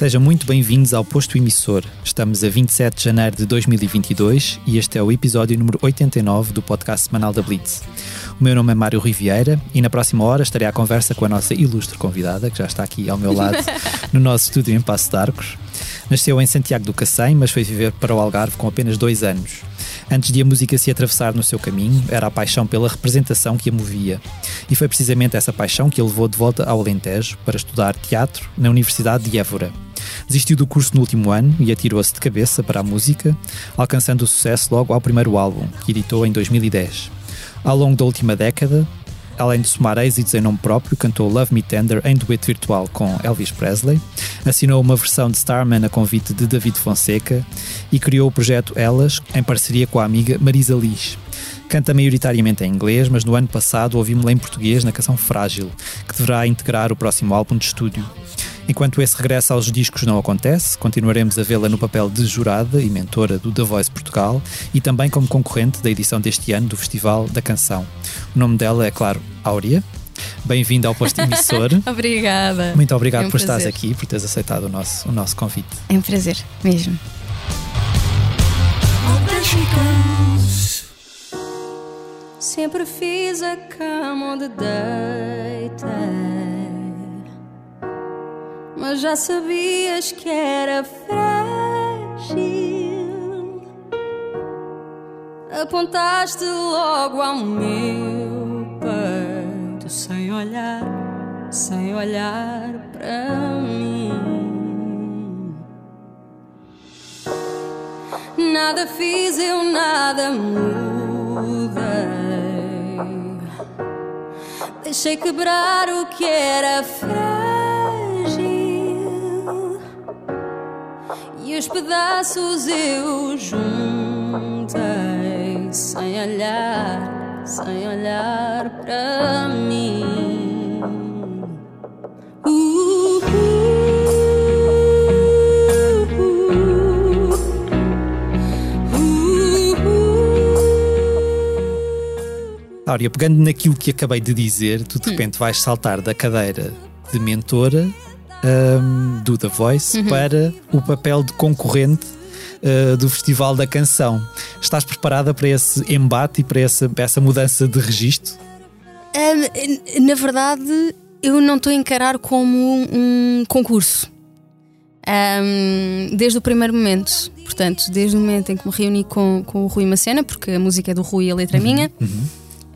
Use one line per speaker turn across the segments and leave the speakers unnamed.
Sejam muito bem-vindos ao Posto Emissor. Estamos a 27 de janeiro de 2022 e este é o episódio número 89 do podcast semanal da Blitz. O meu nome é Mário Riviera e na próxima hora estarei à conversa com a nossa ilustre convidada, que já está aqui ao meu lado no nosso estúdio em Passo de Arcos. Nasceu em Santiago do Cacém, mas foi viver para o Algarve com apenas dois anos. Antes de a música se atravessar no seu caminho, era a paixão pela representação que a movia. E foi precisamente essa paixão que a levou de volta ao Alentejo para estudar teatro na Universidade de Évora. Desistiu do curso no último ano e atirou-se de cabeça para a música, alcançando o sucesso logo ao primeiro álbum, que editou em 2010. Ao longo da última década, além de somar êxitos em nome próprio, cantou Love Me Tender em dueto virtual com Elvis Presley, assinou uma versão de Starman a convite de David Fonseca e criou o projeto Elas em parceria com a amiga Marisa Liz. Canta maioritariamente em inglês, mas no ano passado ouvimos-la em português na canção Frágil, que deverá integrar o próximo álbum de estúdio. Enquanto esse regresso aos discos não acontece, continuaremos a vê-la no papel de jurada e mentora do The Voice Portugal e também como concorrente da edição deste ano do Festival da Canção. O nome dela é, claro, Áurea. Bem-vinda ao posto emissor.
Obrigada.
Muito obrigado
é um
por estares
prazer.
aqui, por teres aceitado o nosso, o nosso convite.
É um prazer, mesmo. Sempre fiz a cama onde deitei, mas já sabias que era frágil. Apontaste logo ao meu peito, sem olhar, sem olhar para mim. Nada fiz, eu nada mudei. Deixei quebrar o que era frágil e os pedaços eu juntei sem olhar, sem olhar para mim. Uh,
Áurea, pegando naquilo que acabei de dizer, tu de
Hum.
repente vais saltar da cadeira de mentora ahm, do The Voice
Uhum.
para o papel de concorrente ah, do Festival da Canção. Estás preparada para esse embate e para essa, para essa mudança de registro?
Ahm, na verdade, eu não estou a encarar como um concurso. Ahm, desde o primeiro momento, portanto, desde o momento em que me reuni com, com o Rui Macena, porque a música é do Rui e a letra é minha,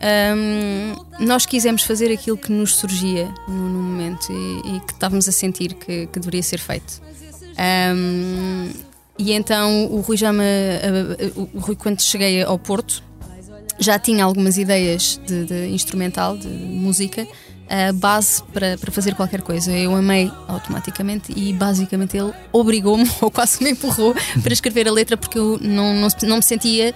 ahm, nós quisemos fazer aquilo que nos surgia no, no momento e, e que estávamos a sentir que, que deveria ser feito. Ahm, e então o Rui já me. o Rui, quando cheguei ao Porto, já tinha algumas ideias de, de instrumental, de música, a base para, para fazer qualquer coisa. Eu amei automaticamente e basicamente ele obrigou-me, ou quase me empurrou, para escrever a letra porque eu não, não, não me sentia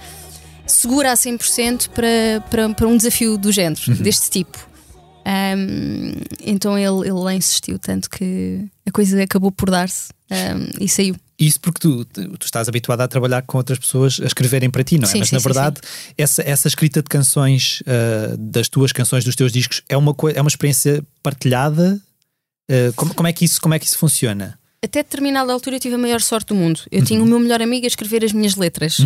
segura a 100% para, para, para um desafio do género, deste tipo. Ahm, então ele, ele lá insistiu tanto que a coisa acabou por dar-se ahm, e saiu.
Isso porque tu, tu estás habituada a trabalhar com outras pessoas a escreverem para ti, não é?
Sim,
Mas
sim,
na
sim,
verdade, Essa, essa escrita de canções, ah, das tuas canções, dos teus discos, é uma, é uma experiência partilhada? Ah, como, como, é que isso, como é que isso funciona?
Até determinada altura eu tive a maior sorte do mundo. Eu tinha o meu melhor amigo a escrever as minhas letras.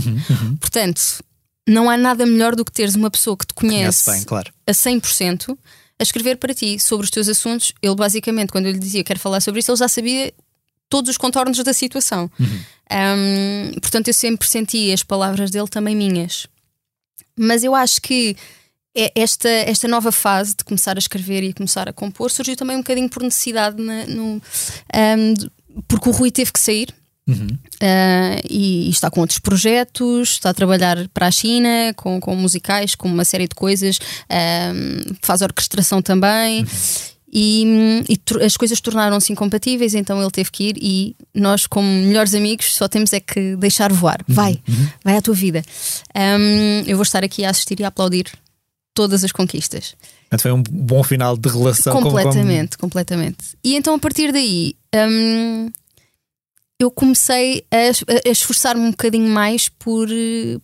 Portanto, não há nada melhor do que teres uma pessoa que te conhece,
Conhece bem, claro.
a 100% a escrever para ti sobre os teus assuntos. Ele, basicamente, quando eu lhe dizia quero falar sobre isso, ele já sabia todos os contornos da situação. Ahm, portanto, eu sempre senti as palavras dele também minhas. Mas eu acho que é- esta, esta nova fase de começar a escrever e começar a compor surgiu também um bocadinho por necessidade, na- no, de- porque o Rui teve que sair. Ah, e, e está com outros projetos, está a trabalhar para a China com, com musicais, com uma série de coisas, ahm, faz orquestração também. E, e tor- as coisas tornaram-se incompatíveis, então ele teve que ir. E nós, como melhores amigos, só temos é que deixar voar. Vai, vai à tua vida. Ahm, eu vou estar aqui a assistir e a aplaudir todas as conquistas.
Portanto, foi um bom final de relação. como- como-
Completamente, completamente. E então a partir daí, hum, eu comecei a, a esforçar-me um bocadinho mais por,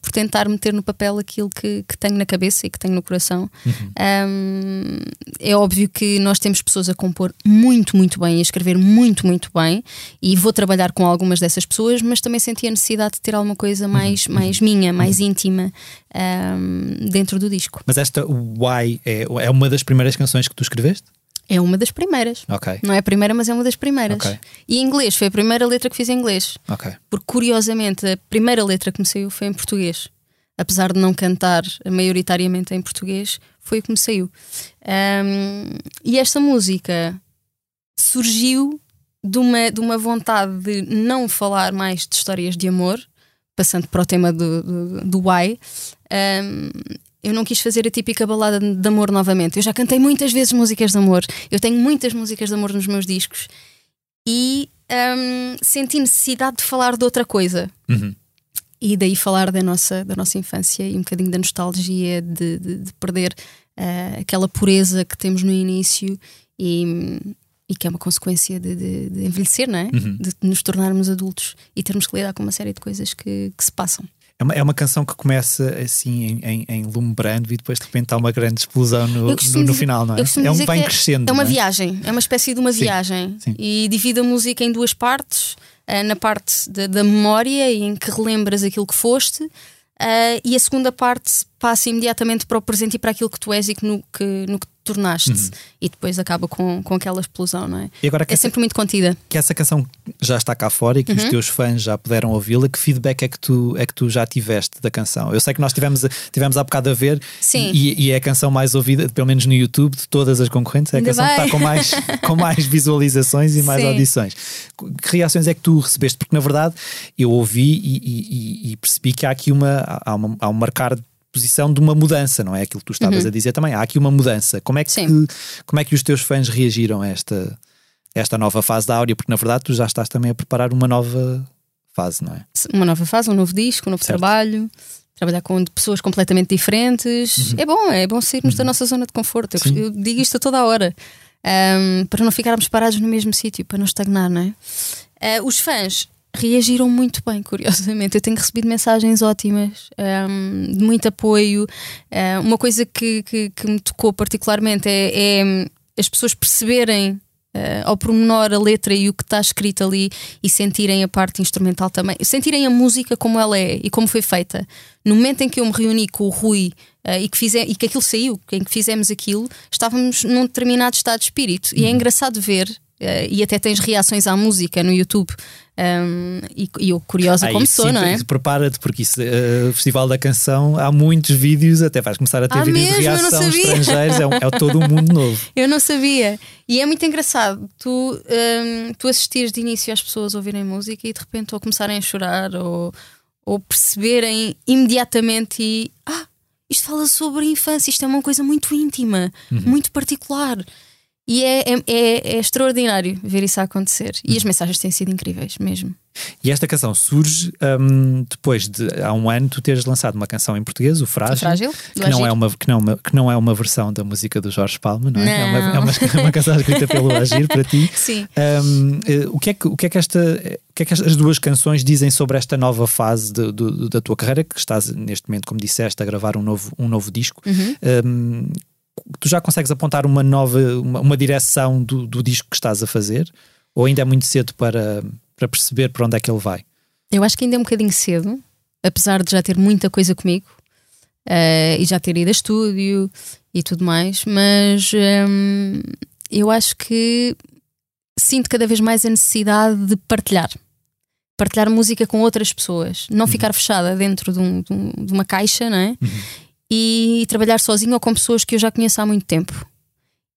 por tentar meter no papel aquilo que, que tenho na cabeça e que tenho no coração. Uhum. Um, é óbvio que nós temos pessoas a compor muito, muito bem e a escrever muito, muito bem, e vou trabalhar com algumas dessas pessoas, mas também senti a necessidade de ter alguma coisa uhum. mais, uhum. mais minha, mais uhum. íntima um, dentro do disco.
Mas esta Why é, é uma das primeiras canções que tu escreveste?
É uma das primeiras.
Okay.
Não é a primeira, mas é uma das primeiras.
Okay.
E em inglês, foi a primeira letra que fiz em inglês.
Okay.
Porque curiosamente, a primeira letra que me saiu foi em português. Apesar de não cantar maioritariamente em português, foi o que me saiu. Um, e esta música surgiu de uma, de uma vontade de não falar mais de histórias de amor, passando para o tema do, do, do why. Um, eu não quis fazer a típica balada de amor novamente. Eu já cantei muitas vezes músicas de amor. Eu tenho muitas músicas de amor nos meus discos. E um, senti necessidade de falar de outra coisa.
Uhum.
E daí falar da nossa, da nossa infância e um bocadinho da nostalgia de, de, de perder uh, aquela pureza que temos no início e, e que é uma consequência de, de, envelhecer, não é?
Uhum.
De nos tornarmos adultos e termos que lidar com uma série de coisas que, que se passam.
É uma, é uma canção que começa assim em, em, lumbrando e depois de repente há uma grande explosão no, no, no final, não é? É um bem
é,
crescendo.
É uma
é?
viagem, é uma espécie de uma
sim,
viagem.
Sim.
E divide a música em duas partes. Uh, na parte da, da memória, em que relembras aquilo que foste, uh, e a segunda parte passa imediatamente para o presente e para aquilo que tu és e que no que, no que tornaste. Uhum. E depois acaba com, com aquela explosão, não é? É sempre muito contida.
Que essa canção já está cá fora e que uhum. os teus fãs já puderam ouvi-la, que feedback é que, tu, é que tu já tiveste da canção? Eu sei que nós tivemos, tivemos há bocado a ver
Sim.
E, e é a canção mais ouvida, pelo menos no YouTube, de todas as concorrentes, é a
Ainda
canção
bem.
que está com mais, com mais visualizações e mais
Sim.
audições. Que reações é que tu recebeste? Porque na verdade eu ouvi e, e, e percebi que há aqui uma, há, uma, há um marcar posição de uma mudança, não é aquilo que tu estavas
Uhum.
a dizer também. Há aqui uma mudança. Como é que,
Sim.
como é que os teus fãs reagiram a esta, esta nova fase da Áurea? Porque na verdade tu já estás também a preparar uma nova fase, não é?
Uma nova fase, um novo disco, um novo
Certo.
trabalho. Trabalhar com pessoas completamente diferentes. É bom, é bom sairmos da nossa zona de conforto. Eu,
Uhum.
Eu digo isto a toda a hora. Um, para não ficarmos parados no mesmo sítio, para não estagnar, não é? Uh, os fãs reagiram muito bem, curiosamente. Eu tenho recebido mensagens ótimas, um, de muito apoio. Uh, uma coisa que, que, que me tocou particularmente é, é as pessoas perceberem uh, ao pormenor a letra e o que está escrito ali e sentirem a parte instrumental também, sentirem a música como ela é e como foi feita. No momento em que eu me reuni com o Rui uh, e, que e que aquilo saiu, em que fizemos aquilo, estávamos num determinado estado de espírito. E é engraçado ver. Uh, e até tens reações à música no YouTube um, e, e eu curiosa
Ah,
como sou,
sim,
não é?
Prepara-te, porque isso, uh, o Festival da Canção há muitos vídeos, até vais começar a ter
Ah,
vídeos
mesmo?
de reação estrangeiros, é, um- é todo um mundo novo.
Eu não sabia. E é muito engraçado tu, hum, tu assistires de início às pessoas ouvirem música e de repente ou começarem a chorar ou, ou perceberem imediatamente e ah, isto fala sobre a infância, isto é uma coisa muito íntima, muito particular. E é, é, é- é extraordinário ver isso a acontecer. E as mensagens têm sido incríveis mesmo.
E esta canção surge hum, depois de há um ano tu teres lançado uma canção em português, o Frágil,
Frágil, do
que não, é uma, que, não, é uma- que não é uma versão da música do Jorge Palma, não é? É, uma,
Não.
é uma, uma canção escrita pelo Agir para ti.
Sim.
Hum, eh, o, que é que, o que é que esta o que é que estas duas canções dizem sobre esta nova fase de- do- da tua carreira que estás neste momento, como disseste, a gravar um novo, um novo disco?
Uhum.
Hum, tu já consegues apontar uma nova uma, uma direção do, do disco que estás a fazer? Ou ainda é muito cedo para, para perceber para onde é que ele vai?
Eu acho que ainda é um bocadinho cedo, apesar de já ter muita coisa comigo eh, e já ter ido a estúdio e tudo mais, mas hum, eu acho que sinto cada vez mais a necessidade de partilhar. Partilhar música com outras pessoas, não ficar fechada dentro de, um- de um- de uma caixa, não é? E trabalhar sozinho ou com pessoas que eu já conheço há muito tempo.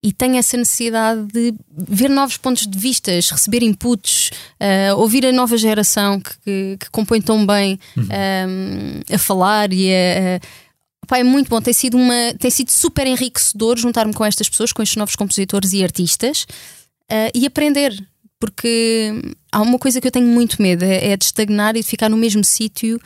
E tenho essa necessidade de ver novos pontos de vista, receber inputs, eh, ouvir a nova geração que, que, que compõe tão bem eh, a falar e a. a Pá, é muito bom, tem sido, uma, tem sido super enriquecedor juntar-me com estas pessoas, com estes novos compositores e artistas eh, e aprender. Porque há uma coisa que eu tenho muito medo: é, é de estagnar e de ficar no mesmo sítio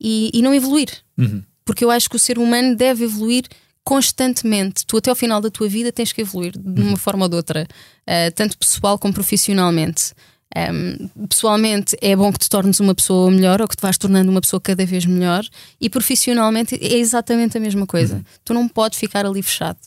e, e não evoluir.
Uhum.
Porque eu acho que o ser humano deve evoluir constantemente. Tu, até ao final da tua vida, tens que evoluir de uma forma ou de outra, eh, tanto pessoal como profissionalmente. Um, pessoalmente é bom que te tornes uma pessoa melhor ou que te vais tornando uma pessoa cada vez melhor e profissionalmente é exatamente a mesma coisa. Uhum. Tu não podes ficar ali fechado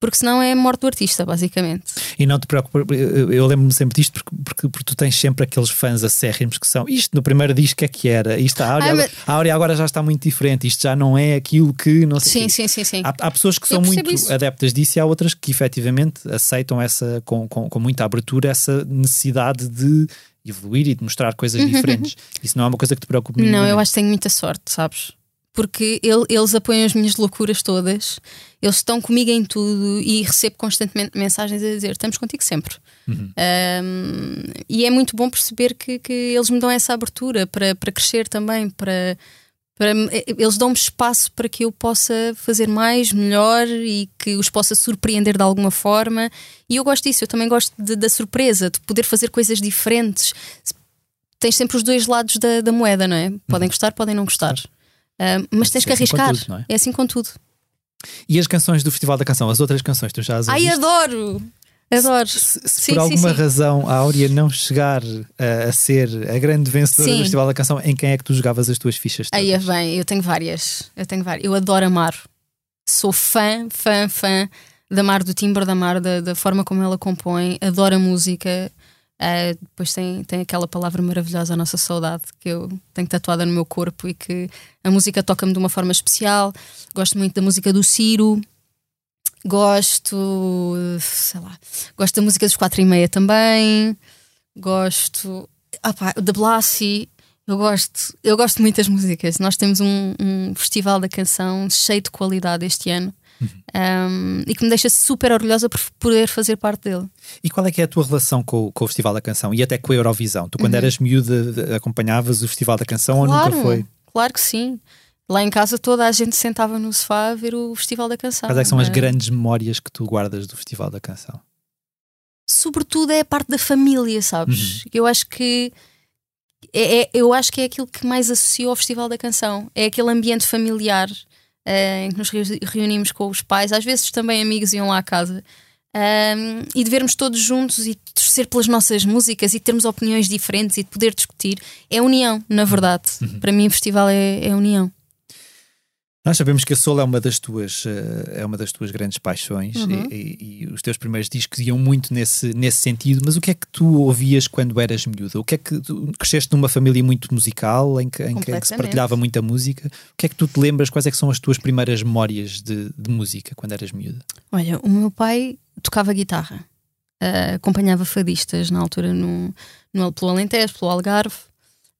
porque senão é a morte do artista, basicamente.
E não te preocupes, eu lembro-me sempre disto porque, porque, porque, tu tens sempre aqueles fãs acérrimos que são isto no primeiro disco é que era, isto a Áurea, mas... a Áurea agora já está muito diferente, isto já não é aquilo que não sei.
Sim, sim, sim, sim.
Há, há pessoas que são muito isso. adeptas disso e há outras que efetivamente aceitam essa com, com, com muita abertura essa necessidade de evoluir e de mostrar coisas uhum. diferentes. Isso não é uma coisa que te preocupe
Não, eu acho que tenho muita sorte, sabes? porque ele, eles apoiam as minhas loucuras todas, eles estão comigo em tudo e recebo constantemente mensagens a dizer: estamos contigo sempre. Uhum. Um, e é muito bom perceber que, que eles me dão essa abertura para, para crescer também, para, para eles dão-me espaço para que eu possa fazer mais, melhor e que os possa surpreender de alguma forma. E eu gosto disso, eu também gosto de, da surpresa, de poder fazer coisas diferentes. Tens sempre os dois lados da, da moeda, não é? Podem uhum. gostar, podem não gostar. Uh, mas tens é que assim arriscar. Tudo, é? é? assim com tudo.
E as canções do Festival da Canção, as outras canções, tu já as
Ai, adoro! Adoro. Se,
se sim, por alguma sim, sim. razão a Áurea não chegar a, a, ser a grande vencedora do Festival da Canção, em quem é que tu jogavas as tuas fichas?
Aí é bem, eu tenho várias. Eu tenho várias. Eu adoro Amar. Sou fã, fã, fã da Mar, do timbre da Mar, da, da forma como ela compõe. Adoro a música. Uh, depois tem, tem aquela palavra maravilhosa, a nossa saudade, que eu tenho tatuada no meu corpo e que a música toca-me de uma forma especial. Gosto muito da música do Ciro, gosto, sei lá, gosto da música dos quatro e meia também, gosto opa, da Blasi. Eu gosto, eu gosto muito das músicas. Nós temos um, um festival da canção cheio de qualidade este ano um, e que me deixa super orgulhosa por poder fazer parte dele.
E qual é que é a tua relação com, com o Festival da Canção e até com a Eurovisão? Tu, quando uhum. eras miúda, acompanhavas o Festival da Canção claro, ou nunca foi?
Claro que sim. Lá em casa toda a gente sentava no sofá a ver o Festival da Canção.
Quais é que são as grandes memórias que tu guardas do Festival da Canção?
Sobretudo é a parte da família, sabes? Uhum. Eu acho que é, é, eu acho que é aquilo que mais associo ao Festival da Canção. É aquele ambiente familiar em que nos reunimos com os pais, às vezes também amigos iam lá à casa. Um, ehm, e de vermos todos juntos e torcer pelas nossas músicas e termos opiniões diferentes e de poder discutir é união, na verdade. Uhum. Para mim, o festival é, é união.
Nós sabemos que a Soul é uma das tuas, eh, é uma das tuas grandes paixões uhum. e, e, e, os teus primeiros discos iam muito nesse, nesse sentido, mas o que é que tu ouvias quando eras miúda? O que é que tu cresceste numa família muito musical em que, em que, se partilhava muita música? O que é que tu te lembras? Quais é que são as tuas primeiras memórias de, de música quando eras miúda?
Olha, o meu pai tocava guitarra, uh, acompanhava fadistas na altura no, no, pelo Alentejo, pelo Algarve,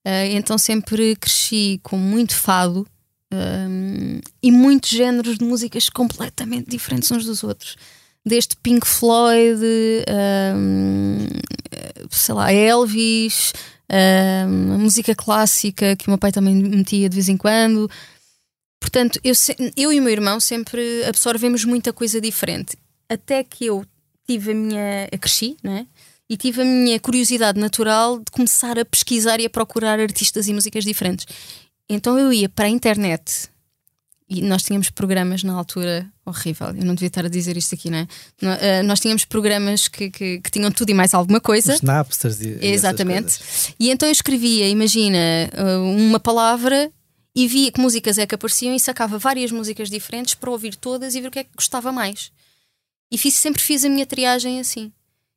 uh, então sempre cresci com muito fado um, e muitos géneros de músicas completamente diferentes uns dos outros. Desde Pink Floyd, um, sei lá, Elvis, um, música clássica que o meu pai também metia de vez em quando. Portanto, eu, eu e o meu irmão sempre absorvemos muita coisa diferente. Até que eu tive a minha. cresci, né? E tive a minha curiosidade natural de começar a pesquisar e a procurar artistas e músicas diferentes. Então eu ia para a internet e nós tínhamos programas na altura horrível, eu não devia estar a dizer isto aqui, não é? Eh, nós tínhamos programas que, que, que tinham tudo e mais alguma coisa.
Os Napsters e
Exatamente. E então eu escrevia, imagina, eh, uma palavra e via que músicas é que apareciam e sacava várias músicas diferentes para ouvir todas e ver o que é que gostava mais. E fiz, sempre fiz a minha triagem assim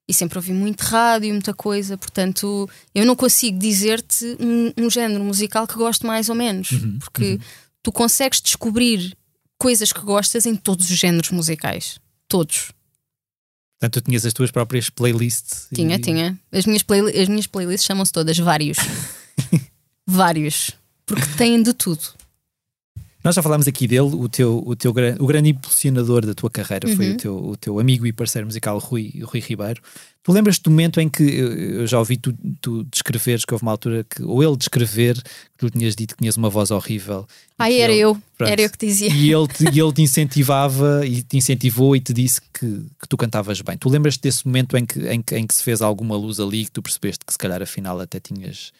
e sempre ouvi muito rádio, muita coisa, portanto eu não consigo dizer-te um, um, género musical que gosto mais ou menos, uhum, porque uhum. tu consegues descobrir coisas que gostas em todos os géneros musicais, todos.
Portanto, tu tinhas as tuas próprias playlists?
Tinha, e... tinha. As minhas, play, as minhas playlists chamam-se todas Vários. vários. Porque têm de tudo.
Nós já falámos aqui dele, o teu, o teu o grande impulsionador da tua carreira uhum. foi o teu, o teu amigo e parceiro musical Rui, Rui Ribeiro. Tu lembras-te do momento em que eu já ouvi tu, tu descreveres que houve uma altura que, ou ele descrever, que tu tinhas dito que tinhas uma voz horrível.
Ai, era ele, eu, pronto, era eu que dizia.
E ele, te, e ele te incentivava e te incentivou e te disse que, que tu cantavas bem. Tu lembras-te desse momento em que, em, que, em que se fez alguma luz ali que tu percebeste que se calhar afinal até tinhas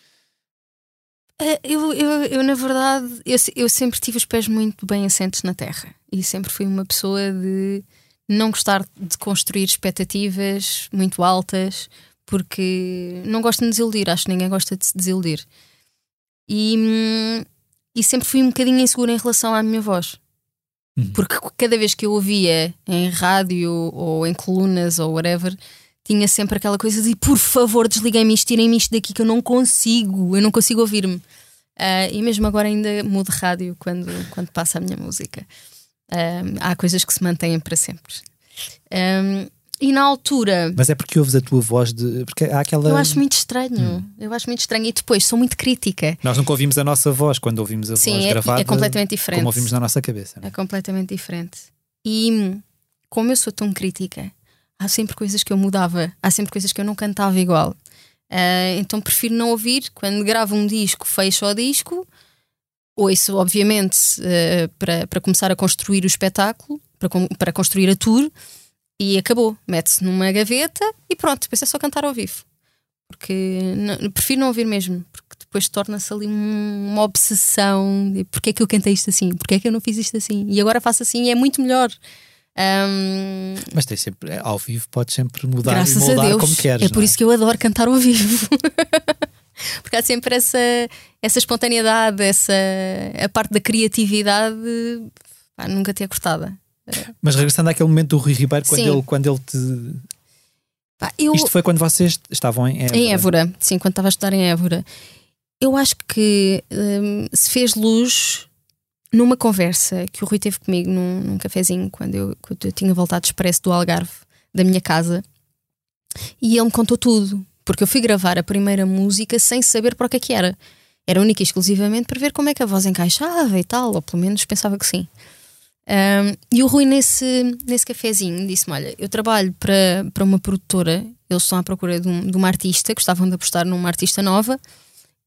eu, eu, eu, na verdade, eu, eu sempre tive os pés muito bem assentes na terra e sempre fui uma pessoa de não gostar de construir expectativas muito altas, porque não gosto de desiludir, acho que ninguém gosta de se desiludir. E, e sempre fui um bocadinho insegura em relação à minha voz.
Uhum.
Porque cada vez que eu ouvia em rádio ou em colunas ou whatever, tinha sempre aquela coisa de por favor, desliguem-me isto, tirem-me isto daqui que eu não consigo, eu não consigo ouvir-me. Uh, e mesmo agora ainda mudo rádio quando, quando passa a minha música. Um, há coisas que se mantêm para sempre. Um, e na altura.
Mas é porque ouves a tua voz de. Porque há aquela.
Eu acho muito estranho. Hum. Eu acho muito estranho. E depois sou muito crítica.
Nós nunca ouvimos a nossa voz quando ouvimos a
Sim,
voz
é,
gravada.
é completamente diferente.
Como ouvimos na nossa cabeça.
É? é completamente diferente. E como eu sou tão crítica, há sempre coisas que eu mudava. Há sempre coisas que eu não cantava igual. Uh, então prefiro não ouvir. Quando gravo um disco, fecho o disco. Ouço, obviamente, uh, para, para começar a construir o espetáculo, para, para construir a tour e acabou. Mete-se numa gaveta e pronto, depois é só cantar ao vivo. Porque não, prefiro não ouvir mesmo, porque depois torna-se ali uma obsessão de porque é que eu cantei isto assim, porque é que eu não fiz isto assim, e agora faço assim e é muito melhor. Um...
Mas tem sempre, ao vivo podes sempre mudar
Graças
e moldar
a Deus.
como queres.
É por
é?
isso que eu adoro cantar ao vivo. porque há sempre essa, essa espontaneidade, essa a parte da criatividade pá, nunca tinha cortada.
Mas regressando àquele momento do Rui Ribeiro, quando ele, quando ele te.
Pá, eu...
Isto foi quando vocês estavam em Évora.
Em Évora, sim, quando estava a estudar em Évora. Eu acho que hum, se fez luz numa conversa que o Rui teve comigo num, num cafezinho quando eu, quando eu tinha voltado expresso do Algarve, da minha casa, e ele me contou tudo. Porque eu fui gravar a primeira música sem saber para o que é que era. Era única e exclusivamente para ver como é que a voz encaixava e tal, ou pelo menos pensava que sim. Um, e o Rui, nesse, nesse cafezinho, disse-me: Olha, eu trabalho para, para uma produtora, eles estão à procura de, um, de uma artista, gostavam de apostar numa artista nova,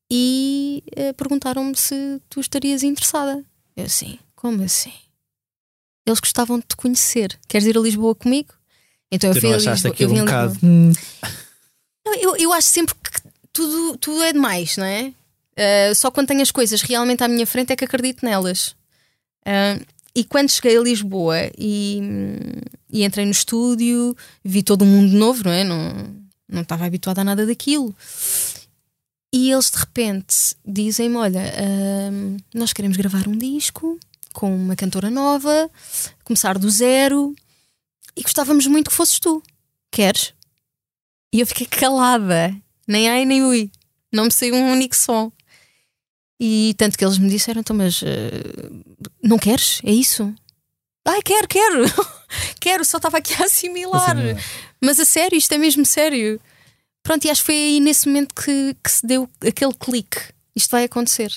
e uh, perguntaram-me se tu estarias interessada. Eu assim: Como assim? Eles gostavam de te conhecer. Queres ir a Lisboa comigo?
Então tu eu fui a Lisboa. Eu, um bocado...
eu, eu acho sempre que tudo, tudo é demais, não é? Uh, só quando tenho as coisas realmente à minha frente é que acredito nelas. Uh, e quando cheguei a Lisboa e, e entrei no estúdio, vi todo um mundo novo, não é? Não, não estava habituada a nada daquilo. E eles de repente dizem-me: Olha, hum, nós queremos gravar um disco com uma cantora nova, começar do zero e gostávamos muito que fosses tu. Queres? E eu fiquei calada, nem ai nem ui, não me saiu um único som. E tanto que eles me disseram: então, mas uh, não queres? É isso? Ai, quero, quero, quero, só estava aqui a assimilar. Mas a sério, isto é mesmo sério. Pronto, e acho que foi aí nesse momento que, que se deu aquele clique. Isto vai acontecer.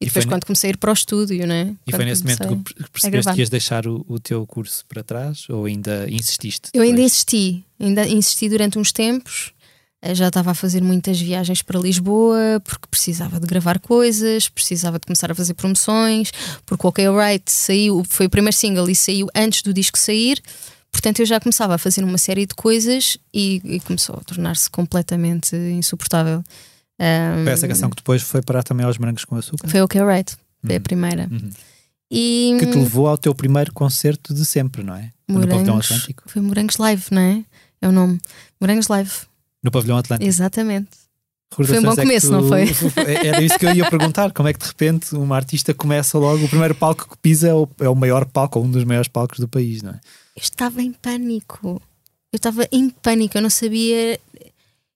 E, e depois, quando comecei a ir para o estúdio, né?
E foi nesse momento que percebeste que ias deixar o, o, teu curso para trás ou ainda insististe?
Eu ainda insisti, ainda insisti durante uns tempos. Eh, já estava a fazer muitas viagens para Lisboa porque precisava de gravar coisas, precisava de começar a fazer promoções, porque o OK Right saiu, foi o primeiro single e saiu antes do disco sair, portanto eu já começava a fazer uma série de coisas e, e começou a tornar-se completamente insuportável.
Um, foi essa canção que depois foi parar também aos Morangos com Açúcar?
Foi o OK Right, foi uhum. a primeira.
Uhum. E, que te levou ao teu primeiro concerto de sempre, não é?
Morangos. Foi Morangos Live, não é? É o nome. Morangos Live.
No pavilhão Atlântico.
Exatamente. Foi um bom é começo, tu... não foi?
Era isso que eu ia perguntar. Como é que de repente uma artista começa logo? O primeiro palco que pisa é o, é o maior palco, ou um dos maiores palcos do país, não é?
Eu estava em pânico. Eu estava em pânico. Eu não sabia.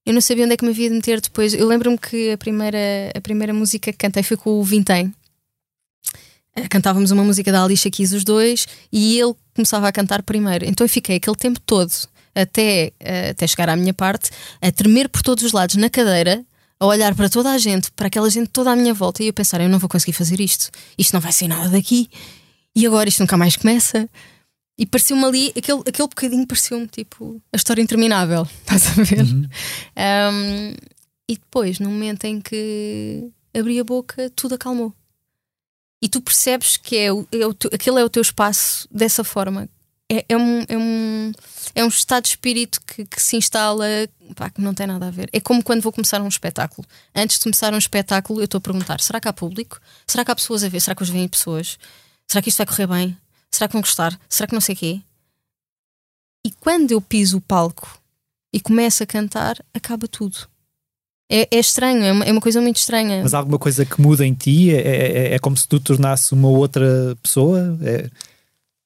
Eu não sabia onde é que me havia de meter depois. Eu lembro-me que a primeira, a primeira música que cantei foi com o Vintém. Eh, cantávamos uma música da Alicia Keys os dois e ele começava a cantar primeiro. Então eu fiquei aquele tempo todo até, uh, até chegar à minha parte, a tremer por todos os lados na cadeira, a olhar para toda a gente, para aquela gente toda à minha volta e eu pensar: eu não vou conseguir fazer isto, isto não vai ser nada daqui, e agora isto nunca mais começa. E pareceu-me ali, aquele, aquele bocadinho pareceu-me tipo a história interminável, estás a ver? Uhum. Um, e depois, no momento em que abri a boca, tudo acalmou. E tu percebes que é, o, é o aquele é o teu espaço dessa forma, é, é, um, é, um, é um estado de espírito que, que se instala pá, que não tem nada a ver. É como quando vou começar um espetáculo. Antes de começar um espetáculo, eu estou a perguntar: será que há público? Será que há pessoas a ver? Será que hoje vêm pessoas? Será que isto vai correr bem? Será que vão gostar? Será que não sei o quê? E quando eu piso o palco e começo a cantar, acaba tudo. É, é estranho, é uma, é uma, coisa muito estranha.
Mas há alguma coisa que muda em ti? É, é, é como se tu tornasse uma outra pessoa? É...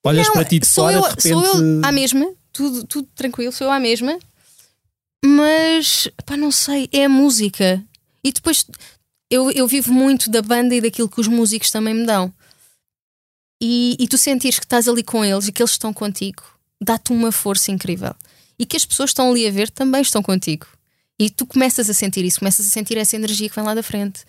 Olhas
não,
para ti de fora,
eu,
de repente...
Sou eu à mesma, tudo, tudo tranquilo, sou eu à mesma. Mas, pá, não sei, é a música. E depois, eu, eu vivo muito da banda e daquilo que os músicos também me dão. E, e tu sentires que estás ali com eles e que eles estão contigo, dá-te uma força incrível. E que as pessoas estão ali a ver também estão contigo. E tu começas a sentir isso, começas a sentir essa energia que vem lá da frente.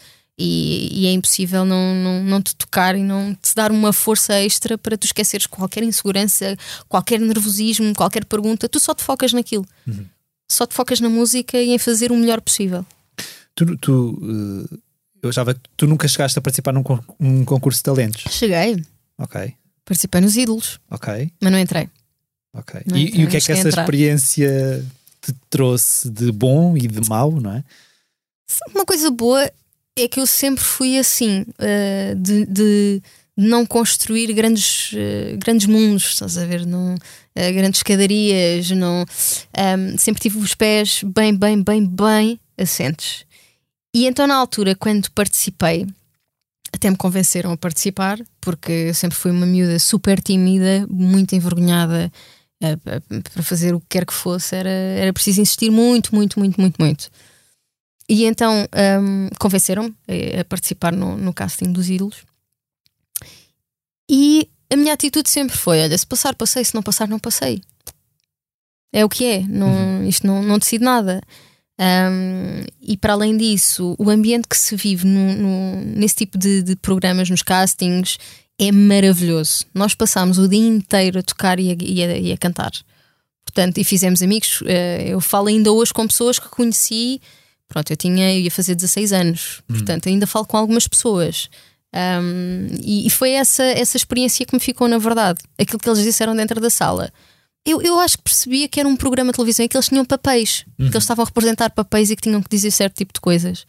E, e, é impossível não, não, não te tocar e não te dar uma força extra para tu esqueceres qualquer insegurança, qualquer nervosismo, qualquer pergunta. Tu só te focas naquilo. Uhum. Só te focas na música e em fazer o melhor possível.
Tu, tu uh, eu já tu nunca chegaste a participar num, num concurso de talentos?
Cheguei.
Ok.
Participei nos ídolos.
Ok.
Mas não entrei.
Ok. Não e, entrei, e, o que é que essa experiência te trouxe de bom e de mau, não é?
Uma coisa boa é que eu sempre fui assim, uh, de, de, não construir grandes, uh, grandes mundos, estás a ver? Não, uh, grandes escadarias, não, um, ehm, sempre tive os pés bem, bem, bem, bem assentes. E então, na altura, quando participei, até me convenceram a participar, porque eu sempre fui uma miúda super tímida, muito envergonhada para fazer o que quer que fosse, era, era preciso insistir muito, muito, muito, muito, muito. E então um, convenceram-me a participar no, no casting dos ídolos. E a minha atitude sempre foi: olha, se passar, passei, se não passar, não passei. É o que é, não, uhum. isto não, não decide nada. Um, e para além disso, o ambiente que se vive no, no, nesse tipo de, de, programas, nos castings, é maravilhoso. Nós passámos o dia inteiro a tocar e a, e a, e a cantar. Portanto, e fizemos amigos. Uh, eu falo ainda hoje com pessoas que conheci. Pronto, eu tinha, eu ia fazer 16 anos, hum. portanto, ainda falo com algumas pessoas. Um, e, e, foi essa, essa experiência que me ficou, na verdade. Aquilo que eles disseram dentro da sala eu, eu acho que percebia que era um programa de televisão em que eles tinham papéis, uhum. que eles estavam a representar papéis e que tinham que dizer certo tipo de coisas.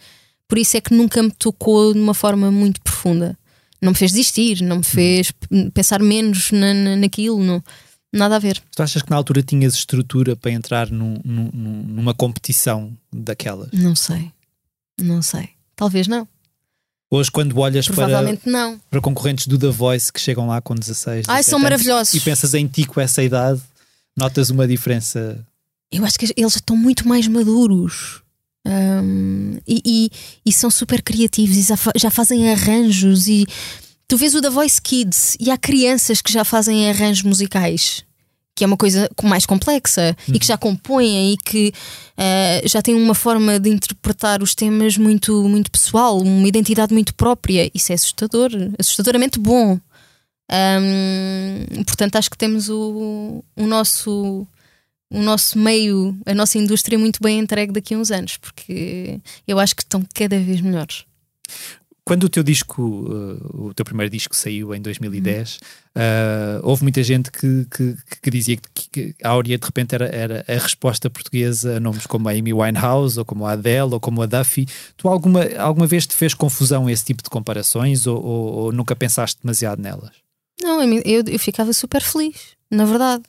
Por isso é que nunca me tocou de uma forma muito profunda. Não me fez desistir, não me fez pensar menos na, na, naquilo, não, nada a ver.
Tu achas que na altura tinhas estrutura para entrar num, num, numa competição daquelas?
Não sei, não sei. Talvez não.
Hoje, quando olhas
para, não.
para concorrentes do The Voice que chegam lá com 16,
Ai, são maravilhosos.
e pensas em ti com essa idade, Notas uma diferença?
Eu acho que eles estão muito mais maduros. Um, e, e, e, são super criativos e já, já, fazem arranjos e tu vês o The Voice Kids e há crianças que já fazem arranjos musicais que é uma coisa mais complexa e que já compõem e que uh, já têm uma forma de interpretar os temas muito, muito pessoal, uma identidade muito própria. Isso é assustador, assustadoramente bom. Um, portanto, acho que temos o, o nosso o nosso meio, a nossa indústria muito bem entregue daqui a uns anos, porque eu acho que estão cada vez melhores.
Quando o teu disco, uh, o teu primeiro disco saiu em 2010, uhum. uh, houve muita gente que, que, que dizia que, que, a Áurea de repente era, era a resposta portuguesa a nomes como a Amy Winehouse, ou como a Adele, ou como a Duffy. Tu alguma, alguma vez te fez confusão esse tipo de comparações, ou, ou, ou nunca pensaste demasiado nelas?
Não, eu, eu ficava super feliz, na verdade.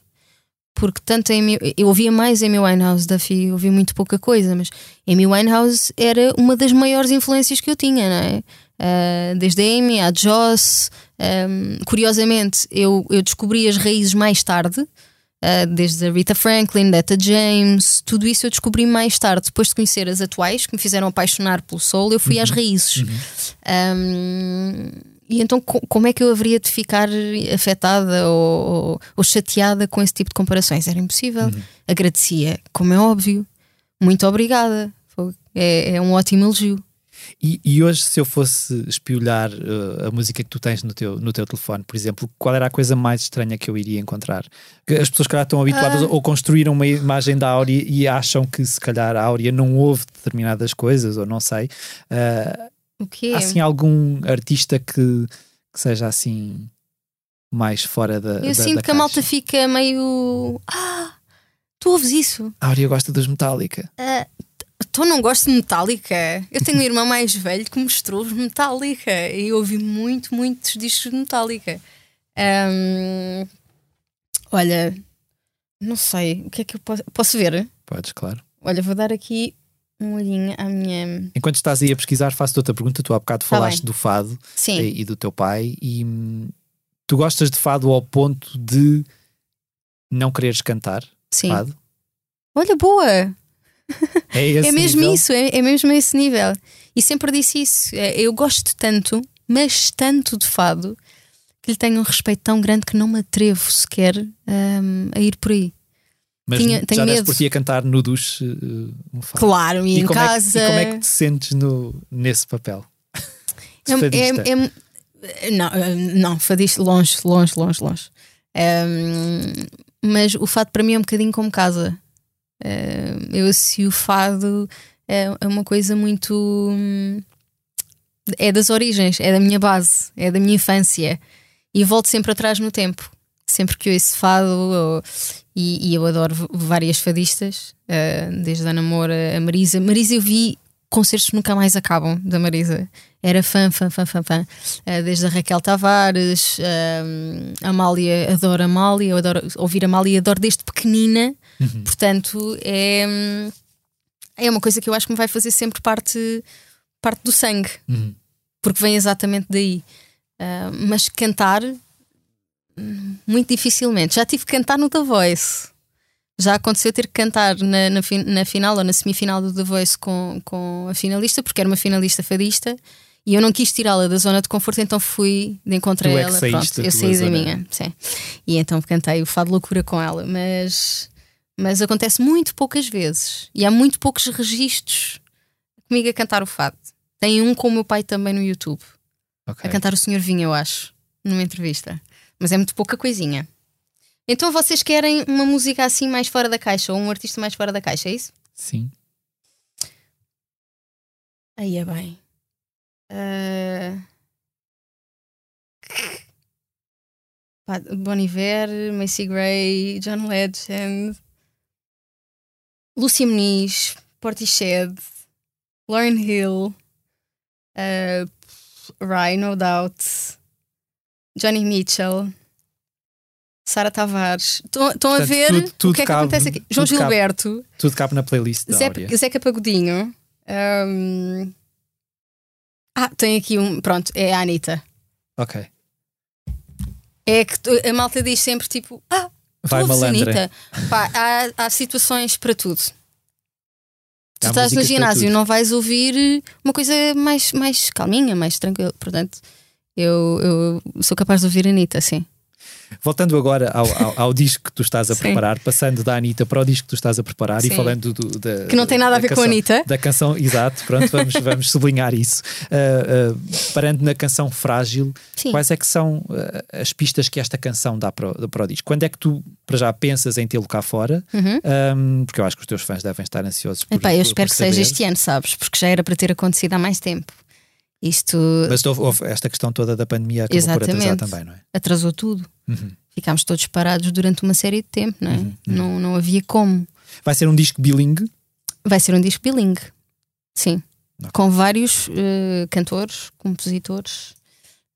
Porque tanto Amy, eu ouvia mais Amy Winehouse FI, ouvia muito pouca coisa, mas Amy Winehouse era uma das maiores influências que eu tinha, não é? Uh, desde a Amy, a Joss. Um, curiosamente, eu, eu descobri as raízes mais tarde, uh, desde a Rita Franklin, Detta James, tudo isso eu descobri mais tarde, depois de conhecer as atuais, que me fizeram apaixonar pelo soul, eu fui uhum. às raízes. Uhum. Um, e então, como é que eu haveria de ficar afetada ou, ou chateada com esse tipo de comparações? Era impossível. Uhum. Agradecia, como é óbvio. Muito obrigada. É, é um ótimo elogio.
E, e, hoje, se eu fosse espiolhar uh, a música que tu tens no teu, no teu telefone, por exemplo, qual era a coisa mais estranha que eu iria encontrar? Que as pessoas, calhar, estão habituadas ah. ou construíram uma imagem da Áurea e acham que, se calhar, a Áurea não ouve determinadas coisas, ou não sei. Uh,
o quê?
Há assim algum artista que, que seja assim mais fora da.
Eu
da,
sinto
da
que a malta fica meio. Ah, tu ouves isso?
A Áurea gosta dos Metallica.
Uh, tu não gosto de Metallica? Eu tenho um irmão mais velho que mostrou os Metallica e ouvi muito, muitos discos de Metallica. Um, olha, Não sei, o que é que eu posso. Posso ver?
Podes, claro.
Olha, vou dar aqui um olhinho à minha.
Enquanto estás aí a pesquisar, faço-te outra pergunta. Tu há bocado
Tá
falaste
bem.
do fado
Sim.
e, e do teu pai e hum, tu gostas de fado ao ponto de não quereres cantar
sim.
fado?
Olha, boa!
É, esse
é mesmo
nível?
isso, é, é mesmo esse nível. E sempre disse isso. É, Eu gosto tanto, mas tanto de fado, que lhe tenho um respeito tão grande que não me atrevo sequer hum, a ir por aí.
Mas
Tinha-
já
medo.
por ti a cantar no duche uh, um fado.
Claro, e, em
como
casa.
É que, e como é que te sentes no, nesse papel?
É- é- é- não, eh, não, fadista longe, longe, longe, longe. Hum, mas o fado para mim é um bocadinho como casa. Hum, eu associo o fado é uma coisa muito. hum, É das origens, é da minha base, é da minha infância. E volto sempre atrás no tempo. Sempre que eu ouço fado, ou- e, e eu adoro várias fadistas, eh, desde a Ana Moura a Marisa. Marisa, eu vi concertos que nunca mais acabam da Marisa. Era fã, fã, fã, fã, fã. Eh, desde a Raquel Tavares, eh, Amália, adoro Amália, eu adoro ouvir Amália, adoro desde pequenina.
Uhum.
Portanto, é, é uma coisa que eu acho que me vai fazer sempre parte, parte do sangue,
Uhum.
porque vem exatamente daí. Ah, mas cantar, muito dificilmente. Já tive que cantar no The Voice. Já aconteceu ter que cantar na, na, na final ou na semifinal do The Voice com, com a finalista, porque era uma finalista fadista. E eu não quis tirá-la da zona de conforto, então fui de encontro a
é
ela.
saíste
Pronto, eu saí da
zona.
minha, sim. E então cantei o Fado Loucura com ela, mas, mas acontece muito poucas vezes. E há muito poucos registros comigo a cantar o fado. Tem um com o meu pai também no YouTube,
Ok.
a cantar o Senhor Vinha, eu acho, numa entrevista. Mas é muito pouca coisinha. Então vocês querem uma música assim mais fora da caixa, ou um artista mais fora da caixa, é isso?
Sim.
Aí é bem. Pá, Bon Iver, Macy Gray, John Legend, Lúcia Muniz, Portishead, Lauren Hill, uh, Ryan, no doubt, Johnny Mitchell, Sara Tavares. Estão a ver
tudo- tudo
o que é que
cabe-
acontece aqui? João
tudo cabe.
Gilberto.
Tudo cabe na playlist da.
Zeca, Zeca Pagodinho. Hum, Ah, tem aqui um. Pronto, é a Anitta.
Ok.
É que a malta diz sempre tipo: Ah,
Vai malandra.
Pá, há, há situações para tudo. Tu estás no ginásio, não vais ouvir uma coisa mais, mais calminha, mais tranquila. Portanto, eu, eu sou capaz de ouvir a Anitta, sim.
Voltando agora ao, ao- ao disco que tu estás a
Sim.
preparar, passando da Anitta para o disco que tu estás a preparar e
Sim.
falando do, da,
Que não tem nada a ver com a
canção-
Anitta.
Da canção, exato, pronto, vamos, vamos sublinhar isso. Ah, ah, parando na canção Frágil,
Sim.
quais é que são ah, as pistas que esta canção dá para, o- para o disco? Quando é que tu, para já, pensas em tê-lo cá fora?
Uhum.
Ahm, porque eu acho que os teus fãs devem estar ansiosos por
Epá, eu
por-
espero
por
que seja
saber.
este ano, sabes? Porque já era para ter acontecido há mais tempo. Isto
Mas houve, houve esta questão toda da pandemia acabou por atrasar
Exatamente.
também, não é?
atrasou tudo.
Uhum.
Ficámos todos parados durante uma série de tempo, não é?
Uhum, uhum.
Não, não havia como.
Vai ser um disco bilingue?
Vai ser um disco bilingue. Sim.
Ok.
Com vários eh, cantores, compositores.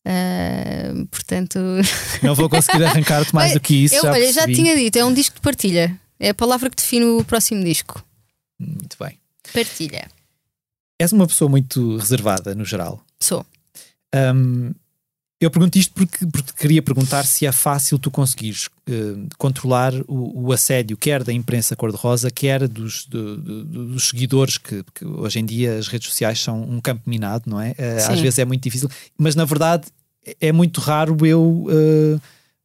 eh, portanto,
Não vou conseguir arrancar-te mais do que isso.
eu
já
olha, já tinha dito, é um disco de partilha. É a palavra que define o próximo disco.
Muito bem.
Partilha.
És uma pessoa muito reservada, no geral.
Sou.
Hum, eu pergunto isto porque, porque queria perguntar se é fácil tu conseguires eh, controlar o, o assédio, quer da imprensa cor-de-rosa, quer dos, do- do- dos seguidores, que, que hoje em dia as redes sociais são um campo minado, não é? Eh, às vezes é muito difícil, mas na verdade é muito raro eu eh,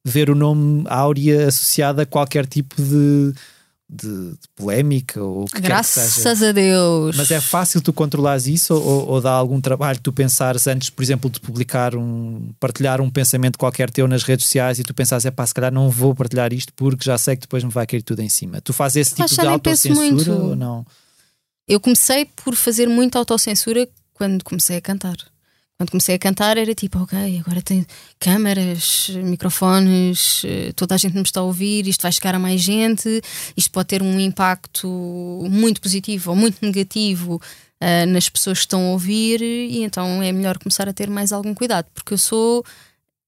ver o nome Áurea associado a qualquer tipo de, de- de polémica ou o que quer que seja.
Graças a Deus.
Mas é fácil tu controlares isso ou, ou dá algum trabalho tu pensares antes, por exemplo, de publicar um, partilhar um pensamento qualquer teu nas redes sociais e tu pensares, é pá, se calhar não vou partilhar isto porque já sei que depois me vai cair tudo em cima. Tu fazes esse tipo de autocensura ou não?
Eu comecei por fazer muita autocensura quando comecei a cantar. Quando comecei a cantar era tipo, ok, agora tem câmaras, microfones, eh, toda a gente me está a ouvir, isto vai chegar a mais gente, isto pode ter um impacto muito positivo ou muito negativo ah, nas pessoas que estão a ouvir, e então é melhor começar a ter mais algum cuidado, porque eu sou,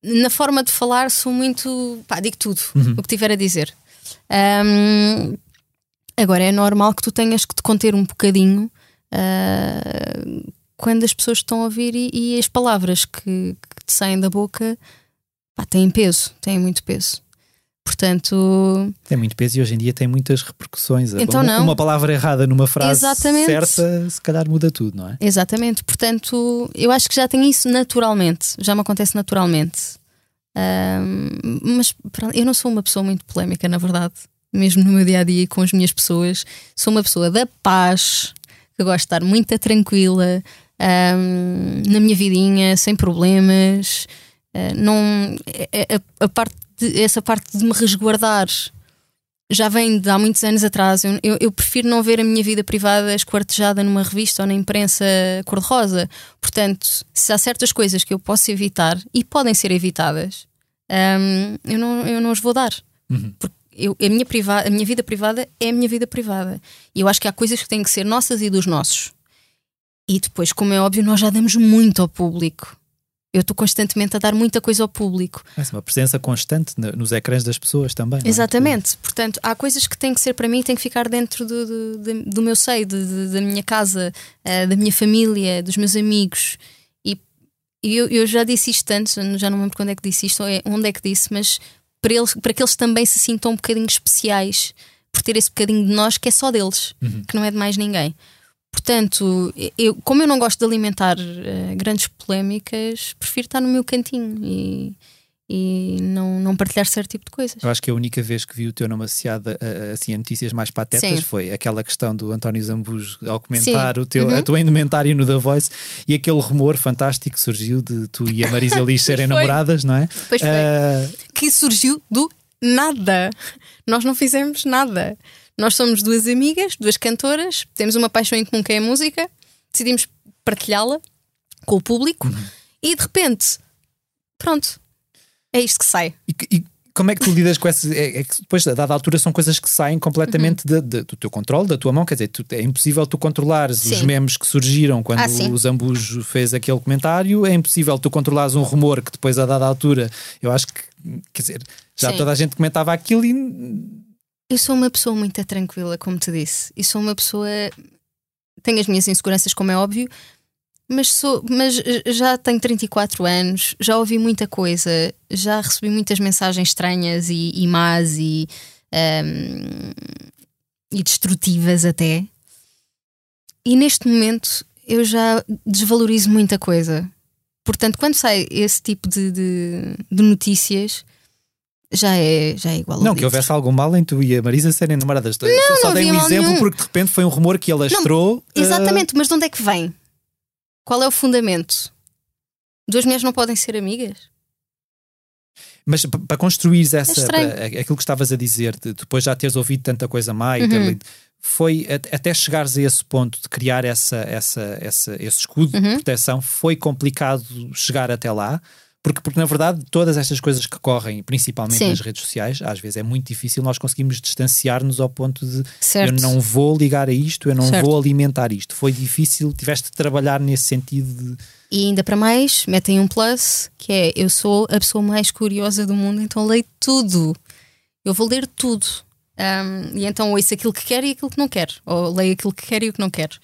na forma de falar, sou muito, pá, digo tudo
Uhum.
o que tiver a dizer. Um, agora é normal que tu tenhas que te conter um bocadinho uh, quando as pessoas estão a ouvir e, e as palavras que, que, te saem da boca pá, têm peso, têm muito peso. Portanto.
Tem muito peso e hoje em dia tem muitas repercussões.
Então
uma,
não.
uma palavra errada numa frase Exatamente. certa, se calhar muda tudo, não é?
Exatamente. Portanto, eu acho que já tenho isso naturalmente. Já me acontece naturalmente. Um, mas eu não sou uma pessoa muito polémica, na verdade. Mesmo no meu dia a dia com as minhas pessoas. Sou uma pessoa da paz, que gosto de estar muito tranquila, um, na minha vidinha, sem problemas. Uh, não, a, a, parte de, essa parte de me resguardar já vem de há muitos anos atrás. Eu, eu, prefiro não ver a minha vida privada esquartejada numa revista ou na imprensa cor-de-rosa. Portanto, se há certas coisas que eu posso evitar e podem ser evitadas, um, eu, não, eu não as vou dar. Uhum. Porque eu, a, minha privada, a minha vida privada é a minha vida privada. E eu acho que há coisas que têm que ser nossas e dos nossos. E depois, como é óbvio, nós já damos muito ao público eu estou constantemente a dar muita coisa ao público.
É uma presença constante nos ecrãs das pessoas também.
É? Exatamente. Portanto, há coisas que têm que ser para mim, têm que ficar dentro do, do, do meu seio, de, da minha casa, uh, da minha família, dos meus amigos. E, e eu, eu, já disse isto antes, já não lembro quando é que disse isto, ou é, onde é que disse, mas para, eles, para que eles também se sintam um bocadinho especiais por ter esse bocadinho de nós que é só deles, uhum. que não é de mais ninguém. Portanto, eu, como eu não gosto de alimentar uh, grandes polémicas, prefiro estar no meu cantinho e, e não, não partilhar certo tipo de coisas.
Eu acho que a única vez que vi o teu nome associado a, assim, a notícias mais patetas Sim. foi aquela questão do António Zambujo ao comentar o teu, uhum. a tua indumentária no The Voice e aquele rumor fantástico que surgiu de tu e a Marisa Liz serem namoradas, não é?
Pois foi. Uh... Que surgiu do nada. Nós não fizemos nada. Nós somos duas amigas, duas cantoras, temos uma paixão em comum que é a música, decidimos partilhá-la com o público uhum. e de repente, pronto, é isto que sai.
E, e como é que tu lidas com essas? É, é, que depois, a dada altura, são coisas que saem completamente uhum. de, de, do teu controle, da tua mão. Quer dizer, tu, é impossível tu controlares sim. os memes que surgiram quando ah, o Zambujo fez aquele comentário. É impossível tu controlares um rumor que depois, a dada altura, eu acho que, quer dizer, já sim. toda a gente comentava aquilo e
eu sou uma pessoa muito tranquila, como te disse. E sou uma pessoa. Tenho as minhas inseguranças, como é óbvio, mas, sou, mas já tenho 34 anos, já ouvi muita coisa, já recebi muitas mensagens estranhas e, e más e, um, e destrutivas até. E neste momento eu já desvalorizo muita coisa. Portanto, quando sai esse tipo de, de, de notícias, já é, já é igual.
Não, que houvesse algum mal em tu e a Marisa serem namoradas.
Não,
só
não
dei um exemplo
nenhum.
porque de repente foi um rumor que ele astrou.
exatamente, uh... mas de onde é que vem? Qual é o fundamento? Duas mulheres não podem ser amigas?
Mas para construir essa, é aquilo que estavas a dizer, de depois já teres ouvido tanta coisa má e uhum. ter, foi até chegares a esse ponto de criar essa, essa, essa, esse escudo uhum. de proteção, foi complicado chegar até lá. Porque, porque, na verdade, todas estas coisas que correm, principalmente Sim. nas redes sociais, às vezes é muito difícil nós conseguimos distanciar-nos ao ponto de certo. eu não vou ligar a isto, eu não certo. vou alimentar isto. Foi difícil, tiveste de trabalhar nesse sentido de.
E ainda para mais, metem um plus, que é eu sou a pessoa mais curiosa do mundo, então leio tudo. Eu vou ler tudo. Um, e então ouço aquilo que quero e aquilo que não quero. Ou leio aquilo que quero e o que não quero.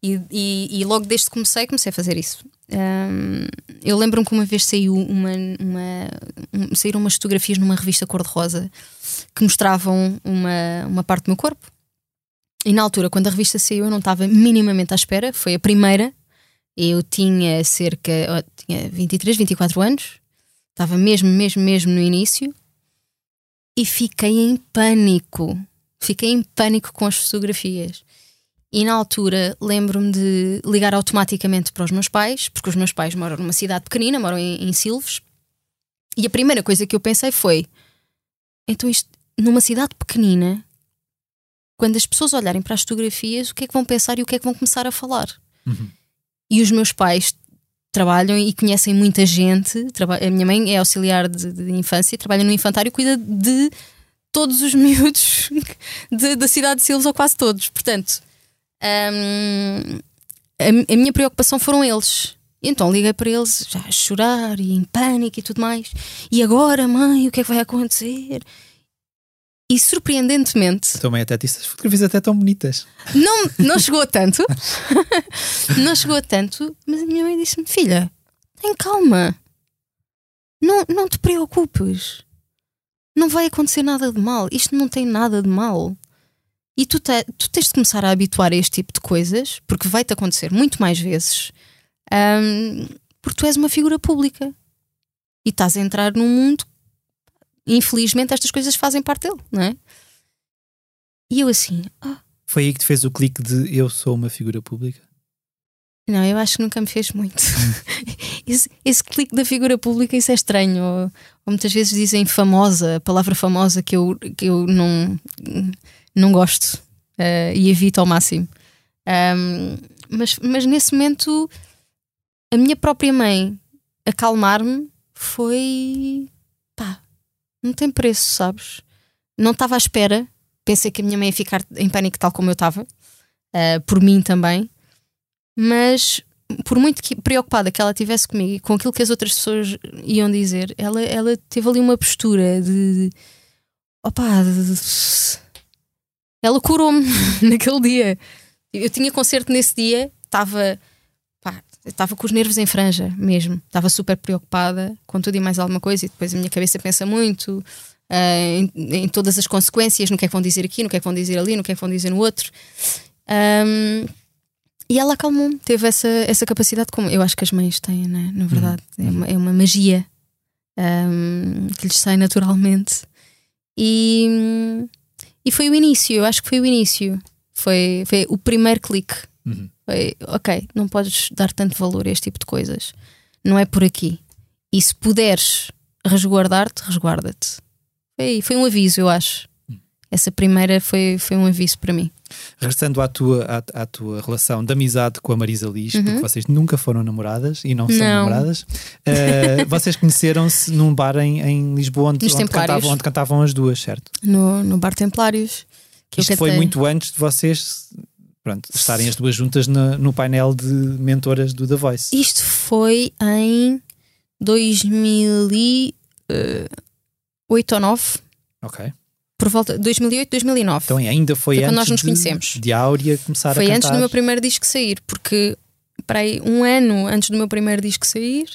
E, e, e logo desde que comecei, comecei a fazer isso. Eu lembro-me que uma vez saiu uma, uma um, saíram umas fotografias numa revista cor-de-rosa que mostravam uma, uma parte do meu corpo. E na altura, quando a revista saiu, eu não estava minimamente à espera. Foi a primeira. Eu tinha cerca. Oh, tinha 23, 24 anos. Estava mesmo, mesmo, mesmo no início. E fiquei em pânico. Fiquei em pânico com as fotografias. E na altura lembro-me de ligar automaticamente para os meus pais, porque os meus pais moram numa cidade pequenina, moram em, em Silves. E a primeira coisa que eu pensei foi: então, isto, numa cidade pequenina, quando as pessoas olharem para as fotografias, o que é que vão pensar e o que é que vão começar a falar? Uhum. E os meus pais trabalham e conhecem muita gente. A minha mãe é auxiliar de, de infância, trabalha no infantário e cuida de todos os miúdos de, da cidade de Silves, ou quase todos. Portanto, um, a, a, minha preocupação foram eles. Então liguei para eles já a chorar e em pânico e tudo mais. E agora, mãe, o que é que vai acontecer? E surpreendentemente.
Também até disse as fotografias até tão bonitas.
Não, não chegou a tanto. não chegou a tanto, mas a minha mãe disse-me: Filha, tem calma. Não, não te preocupes. Não vai acontecer nada de mal. Isto não tem nada de mal. E tu, te, tu tens de começar a habituar a este tipo de coisas, porque vai-te acontecer muito mais vezes, um, porque tu és uma figura pública e estás a entrar num mundo. Infelizmente, estas coisas fazem parte dele, não é? E eu assim. Ah.
Foi aí que te fez o clique de eu sou uma figura pública?
Não, eu acho que nunca me fez muito. esse, esse, clique da figura pública, isso é estranho. Ou, ou, muitas vezes dizem famosa, a palavra famosa que eu, que eu não, não gosto uh, e evito ao máximo. Um, mas, mas nesse momento, a minha própria mãe acalmar-me foi. pá, não tem preço, sabes? Não estava à espera. Pensei que a minha mãe ia ficar em pânico, tal como eu estava, uh, por mim também mas por muito que, preocupada que ela tivesse comigo e com aquilo que as outras pessoas iam dizer, ela, ela teve ali uma postura de. Opa, de, ela curou-me naquele dia. Eu tinha concerto nesse dia, estava. Estava com os nervos em franja mesmo. Estava super preocupada com tudo e mais alguma coisa, e depois a minha cabeça pensa muito uh, em, em, todas as consequências, no que é que vão dizer aqui, no que é que vão dizer ali, no que é que vão dizer no outro. Um, e ela acalmou-me, teve essa, essa capacidade, como eu acho que as mães têm, né? na verdade. Uhum. É, uma, é uma magia um, que lhes sai naturalmente. E, e foi o início, eu acho que foi o início. Foi, foi o primeiro clique. Uhum. Foi, ok, não podes dar tanto valor a este tipo de coisas. Não é por aqui. E se puderes resguardar-te, resguarda-te. Foi, foi um aviso, eu acho. Uhum. Essa primeira foi, foi um aviso para mim.
Restando à tua, à, à, tua relação de amizade com a Marisa Liz, uhum. porque vocês nunca foram namoradas e não são não. namoradas, uh, vocês conheceram-se num bar em, em Lisboa onde, onde cantavam, onde, cantavam, as duas, certo?
No, no Bar Templários.
Que Isto foi muito antes de vocês pronto, estarem as duas juntas no, no painel de mentoras do The Voice.
Isto foi em 2008 eh, ou 2009.
Ok
por volta de 2008, 2009.
Então ainda foi, foi antes nós nos conhecemos. De, de Áurea começar
foi
a
cantar. Foi antes do meu primeiro disco sair, porque para aí, um ano antes do meu primeiro disco sair,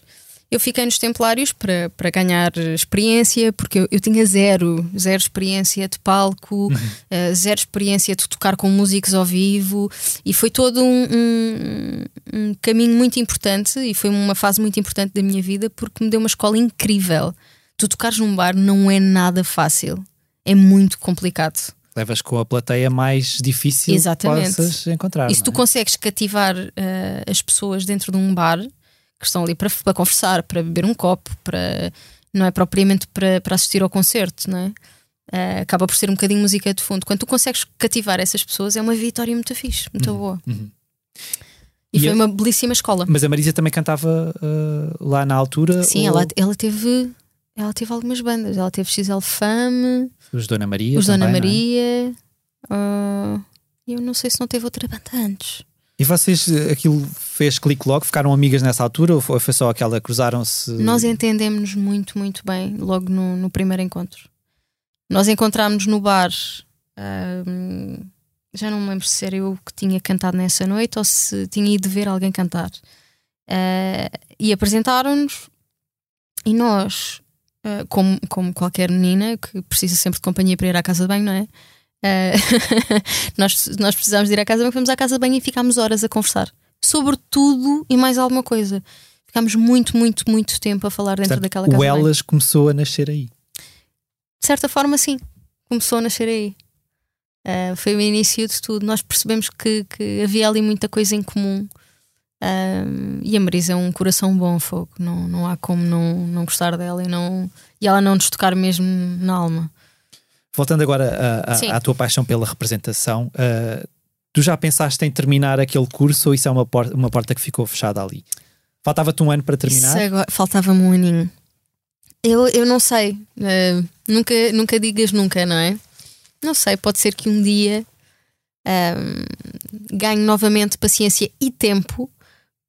eu fiquei nos Templários para, para ganhar experiência, porque eu, eu tinha zero, zero experiência de palco, uhum. uh, zero experiência de tocar com músicos ao vivo, e foi todo um, um, um caminho muito importante e foi uma fase muito importante da minha vida porque me deu uma escola incrível. Tu tocares num bar não é nada fácil é muito complicado.
Levas com a plateia mais difícil Exatamente. que possas encontrar.
E se tu
é?
consegues cativar uh, as pessoas dentro de um bar que estão ali para, para conversar, para beber um copo, para não é propriamente para, para assistir ao concerto, não é? Uh, acaba por ser um bocadinho música de fundo. Quando tu consegues cativar essas pessoas, é uma vitória muito fixe, muito uhum, boa. Uhum. E, e, foi uma belíssima escola.
Mas a Marisa também cantava uh, lá na altura?
Sim, ou... ela, ela teve ela teve algumas bandas. Ela teve XL Fame.
Os Dona Maria.
Os
também,
Dona é? Maria. Uh, eu não sei se não teve outra banda antes.
E vocês, aquilo fez clique logo? Ficaram amigas nessa altura ou foi só aquela, cruzaram-se?
Nós entendemos muito, muito bem logo no, no primeiro encontro. Nós encontrámos no bar. Uh, já não me lembro se era eu que tinha cantado nessa noite ou se tinha ido ver alguém cantar. Uh, e apresentaram-nos e nós Uh, como, como qualquer menina que precisa sempre de companhia para ir à casa de banho, não é? Uh, nós, nós precisávamos de ir à casa de banho, fomos à casa de banho e ficámos horas a conversar sobre tudo e mais alguma coisa. Ficámos muito, muito, muito tempo a falar dentro daquela casa.
O Elas começou a nascer aí.
De certa forma, sim, começou a nascer aí. Uh, foi o início de tudo. Nós percebemos que, que havia ali muita coisa em comum um, e a Marisa é um coração bom, fogo. Não, não há como não, não gostar dela e, não, e ela não nos tocar mesmo na alma.
Voltando agora à tua paixão pela representação, uh, tu já pensaste em terminar aquele curso ou isso é uma porta, uma porta que ficou fechada ali? Faltava-te um ano para terminar?
Faltava-me um aninho. Eu, eu não sei. Uh, nunca, nunca digas nunca, não é? Não sei, pode ser que um dia um, ganhe novamente paciência e tempo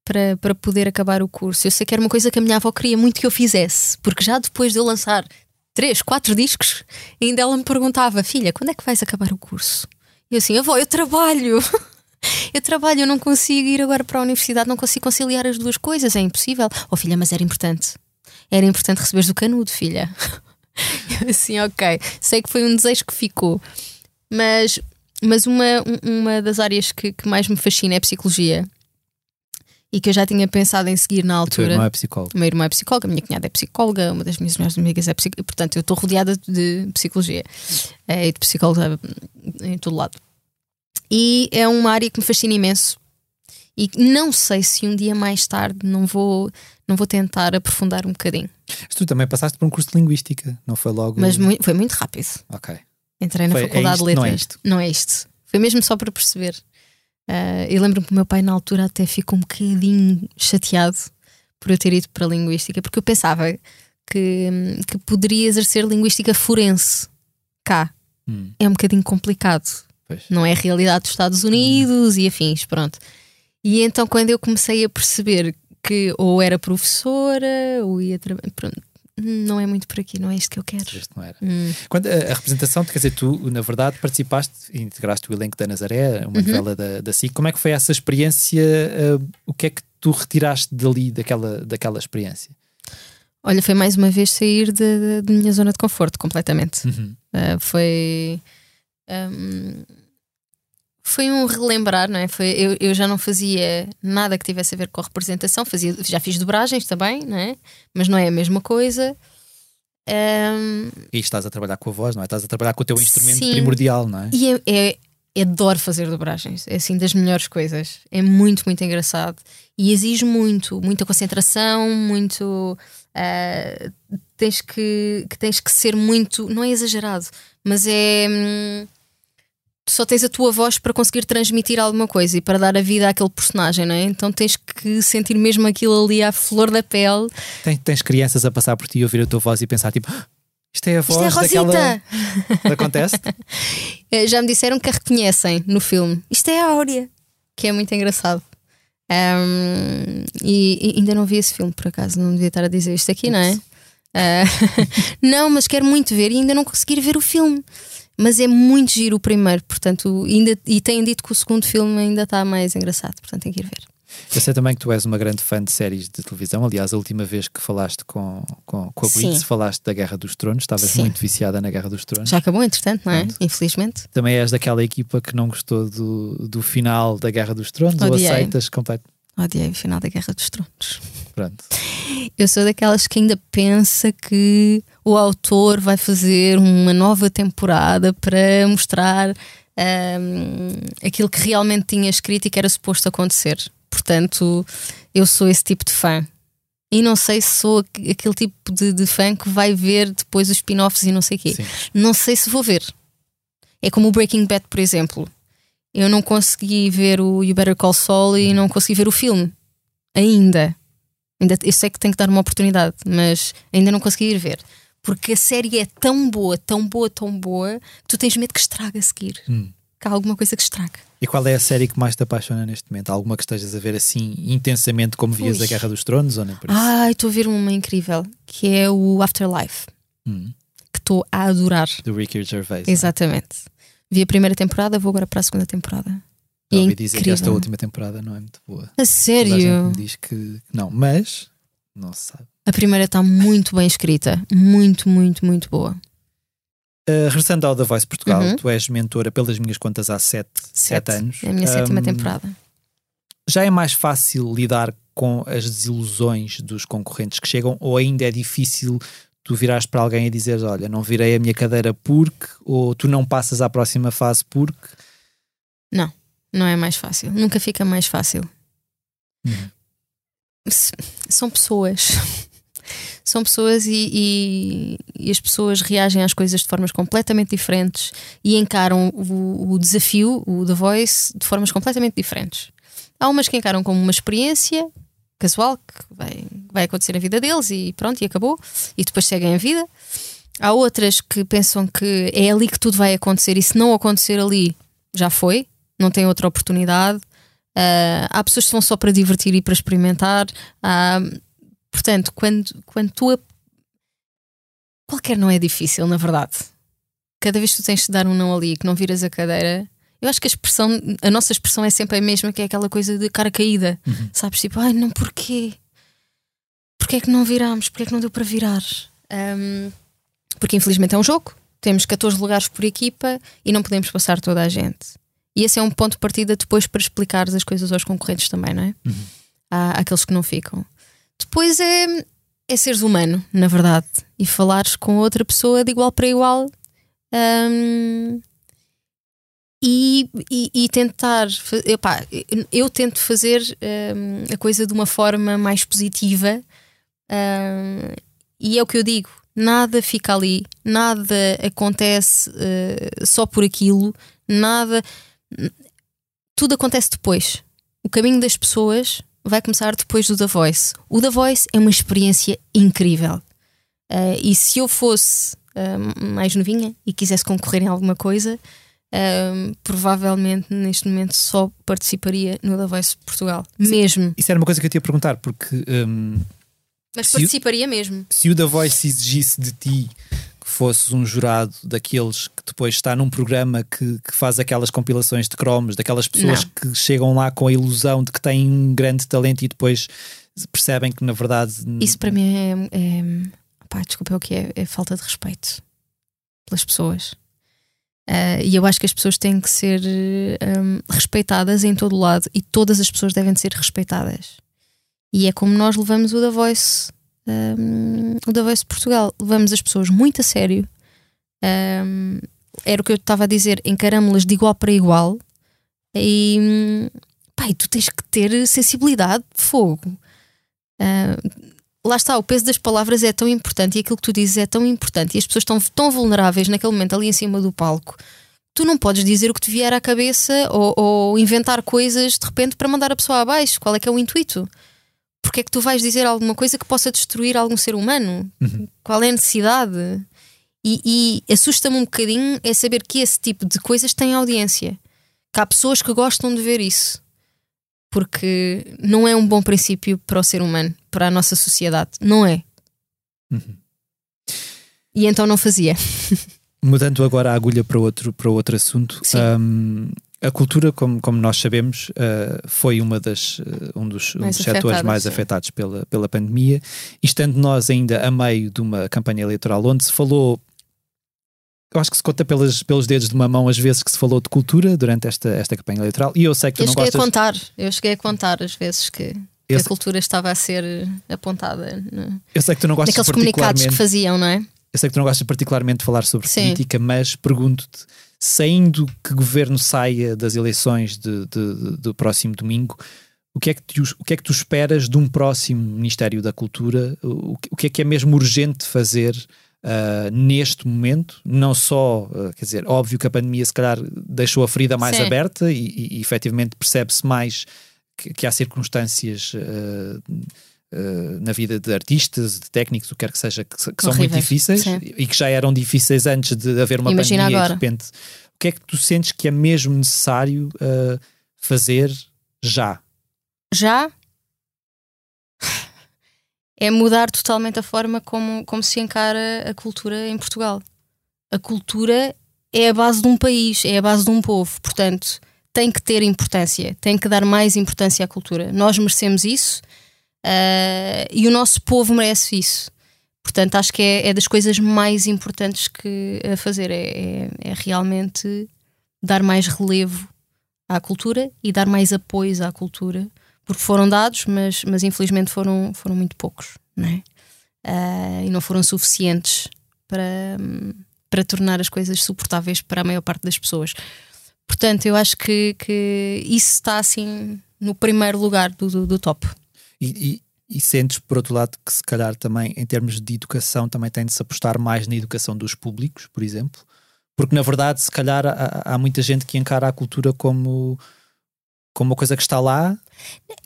para, para poder acabar o curso. Eu sei que era uma coisa que a minha avó queria muito que eu fizesse, porque já depois de eu lançar três, quatro discos, ainda ela me perguntava: Filha, quando é que vais acabar o curso? E eu assim, avó, eu trabalho. eu trabalho, eu não consigo ir agora para a universidade, não consigo conciliar as duas coisas, é impossível. Oh, filha, mas era importante. Era importante receberes do canudo, filha. Eu assim, ok. Sei que foi um desejo que ficou. Mas, mas uma, uma das áreas que, que mais me fascina é a psicologia e que eu já tinha pensado em seguir na altura. O
meu irmão é psicólogo.
O meu irmão é psicóloga, a minha cunhada é psicóloga, uma das minhas melhores amigas é psicóloga. Portanto, eu estou rodeada de psicologia é, e de psicóloga em todo lado. E é uma área que me fascina imenso. E não sei se um dia mais tarde não vou, não vou tentar aprofundar um bocadinho.
Mas tu também passaste por um curso de linguística, não foi logo?
Mas muito, foi muito rápido.
Ok.
Entrei na foi, é faculdade é isto, de letras. Não é isto? Não é isto. Foi mesmo só para perceber. Uh, eu lembro-me que o meu pai, na altura, até ficou um bocadinho chateado por eu ter ido para a linguística, porque eu pensava que, que poderia exercer linguística forense cá. Hum. É um bocadinho complicado. Pois. Não é a realidade dos Estados Unidos hum. e afins, pronto. E então, quando eu comecei a perceber que ou era professora ou ia trabalhar, não é muito por aqui, não é isto que eu quero.
Este não era. Hum. Quando a, a, representação, quer dizer, tu, na verdade, participaste, integraste o elenco da Nazaré, uma uhum. novela da, da SIC. Como é que foi essa experiência? Uh, o que é que tu retiraste dali, daquela, daquela experiência?
Olha, foi mais uma vez sair da minha zona de conforto completamente. Uhum. Uh, foi. Um, foi um relembrar, não é? Foi, eu, eu já não fazia nada que tivesse a ver com a representação, fazia, já fiz dobragens também, não é? Mas não é a mesma coisa. Um...
E estás a trabalhar com a voz, não é? Estás a trabalhar com o teu instrumento Sim. primordial, não é?
E é, é, é, adoro fazer dobragens, é assim das melhores coisas. É muito, muito engraçado e exige muito, muita concentração, muito. Uh, tens que, que tens que ser muito, não é exagerado, mas é. Só tens a tua voz para conseguir transmitir alguma coisa e para dar a vida àquele personagem, não é? Então tens que sentir mesmo aquilo ali à flor da pele.
Tens, tens crianças a passar por ti e ouvir a tua voz e pensar tipo. Ah, isto é a voz
Isto é
daquela. Acontece?
Eh, já me disseram que a reconhecem no filme. Isto é a Áurea, que é muito engraçado. Um, e, e, ainda não vi esse filme, por acaso, não devia estar a dizer isto aqui, não é? Uh, não, mas quero muito ver e ainda não conseguir ver o filme. Mas é muito giro o primeiro, portanto, ainda, e têm dito que o segundo filme ainda está mais engraçado, portanto tem que ir ver.
Eu sei também que tu és uma grande fã de séries de televisão. Aliás, a última vez que falaste com, com, com a Blitz, falaste da Guerra dos Tronos. Estavas Sim. muito viciada na Guerra dos Tronos.
Já acabou, entretanto, não é? Pronto. Infelizmente.
Também és daquela equipa que não gostou do, do final da Guerra dos Tronos Odiei. ou aceitas completamente?
Odiei o final da Guerra dos Tronos.
Pronto.
Eu sou daquelas que ainda pensa que o autor vai fazer uma nova temporada para mostrar um, aquilo que realmente tinha escrito e que era suposto acontecer. Portanto, eu sou esse tipo de fã. E não sei se sou aquele tipo de, de fã que vai ver depois os spin-offs e não sei o quê. Sim. Não sei se vou ver. É como o Breaking Bad, por exemplo. Eu não consegui ver o You Better Call Saul e não consegui ver o filme. Ainda. ainda eu sei que tenho que dar uma oportunidade, mas ainda não consegui ir ver porque a série é tão boa, tão boa, tão boa, que tu tens medo que estrague a seguir. Hum. Que há alguma coisa que estraga.
E qual é a série que mais te apaixona neste momento? Há alguma que estejas a ver assim intensamente como vias Ui. a Guerra dos Tronos? Ou nem por isso?
Ai, estou a ver uma incrível que é o Afterlife. Hum. Que estou a adorar.
Do Ricky Gervais.
É? Exatamente. Vi a primeira temporada, vou agora para a segunda temporada.
Já ouvi é dizer que esta última temporada não é muito boa.
A sério? A
diz que não, mas não se sabe.
A primeira está muito bem escrita. Muito, muito, muito boa.
Uh, regressando ao The Voice Portugal, uhum. tu és mentora pelas minhas contas há sete, sete. sete anos.
É a minha um, sétima temporada.
Já é mais fácil lidar com as desilusões dos concorrentes que chegam ou ainda é difícil tu virares para alguém e dizeres olha, não virei a minha cadeira porque ou tu não passas à próxima fase porque?
Não, não é mais fácil. Nunca fica mais fácil. Uhum. São pessoas. são pessoas e, e, e, as pessoas reagem às coisas de formas completamente diferentes e encaram o, o, desafio, o The Voice, de formas completamente diferentes. Há umas que encaram como uma experiência casual que vai, vai acontecer na vida deles e pronto, e acabou, e depois seguem a vida. Há outras que pensam que é ali que tudo vai acontecer e se não acontecer ali, já foi, não tem outra oportunidade. Uh, há pessoas que vão só para divertir e para experimentar. Uh, Portanto, quando, quando tu qualquer não é difícil, na verdade. Cada vez que tu tens de dar um não ali, que não viras a cadeira, eu acho que a expressão, a nossa expressão é sempre a mesma, que é aquela coisa de cara caída. Uhum. Sabes? Tipo, ai, não, porquê? Porquê é que não virámos? Porquê é que não deu para virar? Um, porque infelizmente é um jogo. Temos 14 lugares por equipa e não podemos passar toda a gente. E esse é um ponto de partida depois para explicar as coisas aos concorrentes também, não é? Uhum. Há aqueles que não ficam. Depois é, é seres humano, na verdade, e falares com outra pessoa de igual para igual. Um, e, e, e, tentar. Epá, eu tento fazer um, a coisa de uma forma mais positiva, um, e é o que eu digo: nada fica ali, nada acontece uh, só por aquilo, nada. Tudo acontece depois. O caminho das pessoas vai começar depois do The Voice. O The Voice é uma experiência incrível. Uh, e se eu fosse uh, mais novinha e quisesse concorrer em alguma coisa, uh, provavelmente neste momento só participaria no The Voice Portugal. Sim, mesmo.
Isso era uma coisa que eu te ia perguntar, porque. Um,
Mas participaria o, mesmo.
Se o The Voice exigisse de ti que fosses um jurado daqueles que depois está num programa que, que faz aquelas compilações de cromos, daquelas pessoas Não. que chegam lá com a ilusão de que têm um grande talento e depois percebem que na verdade.
Isso para mim é. é pá, desculpa, é o que é, é falta de respeito pelas pessoas. Uh, e eu acho que as pessoas têm que ser um, respeitadas em todo lado e todas as pessoas devem ser respeitadas. E é como nós levamos o da Voice um, o da Voice Portugal. Levamos as pessoas muito a sério. Um, era o que eu estava a dizer, encaramos-las de igual para igual. E, pai, tu tens que ter sensibilidade de fogo. Uh, lá está, o peso das palavras é tão importante e aquilo que tu dizes é tão importante e as pessoas estão tão vulneráveis naquele momento ali em cima do palco. Tu não podes dizer o que te vier à cabeça ou, ou inventar coisas de repente para mandar a pessoa abaixo. Qual é que é o intuito? Porque é que tu vais dizer alguma coisa que possa destruir algum ser humano? Uhum. Qual é a necessidade? E, e assusta-me um bocadinho é saber que esse tipo de coisas tem audiência. Que há pessoas que gostam de ver isso. Porque não é um bom princípio para o ser humano, para a nossa sociedade. Não é. Uhum. E então não fazia.
Mudando agora a agulha para outro, para outro assunto, um, a cultura, como, como nós sabemos, uh, foi uma das, uh, um dos, um dos setores mais sim. afetados pela, pela pandemia, e estando nós ainda a meio de uma campanha eleitoral onde se falou, eu acho que se conta pelas, pelos dedos de uma mão as vezes que se falou de cultura durante esta, esta campanha eleitoral, e eu sei que tu
eu
não gostas...
Eu cheguei a contar, eu cheguei a contar as vezes que, que a cultura estava a ser apontada no...
eu sei que tu não gostas
naqueles comunicados que faziam, não é?
Eu sei que tu não gostas particularmente de falar sobre Sim. política, mas pergunto-te saindo que governo saia das eleições de, de, de, do próximo domingo, o que, é que tu, o que é que tu esperas de um próximo Ministério da Cultura? O, o que é que é mesmo urgente fazer uh, neste momento? Não só, uh, quer dizer, óbvio que a pandemia se calhar deixou a ferida mais Sim. aberta e, e, e efetivamente percebe-se mais que, que, há circunstâncias. Uh, Uh, na vida de artistas, de técnicos, o que quer que seja, que, que são muito difíceis Sim. e que já eram difíceis antes de haver uma Imagina pandemia agora. e de repente. O que é que tu sentes que é mesmo necessário uh, fazer já?
Já? É mudar totalmente a forma como, como se encara a cultura em Portugal. A cultura é a base de um país, é a base de um povo, portanto, tem que ter importância, tem que dar mais importância à cultura. Nós merecemos isso Uh, e o nosso povo merece isso. Portanto, acho que é, é das coisas mais importantes que a fazer é, é, é, realmente dar mais relevo à cultura e dar mais apoios à cultura, porque foram dados, mas, mas infelizmente foram, foram muito poucos, não é? Uh, e não foram suficientes para, para tornar as coisas suportáveis para a maior parte das pessoas. Portanto, eu acho que, que isso está assim no primeiro lugar do, do, do top.
E, e, e, sentes, por outro lado, que se calhar também, em termos de educação, também tem de se apostar mais na educação dos públicos, por exemplo? Porque, na verdade, se calhar há, há muita gente que encara a cultura como, como uma coisa que está lá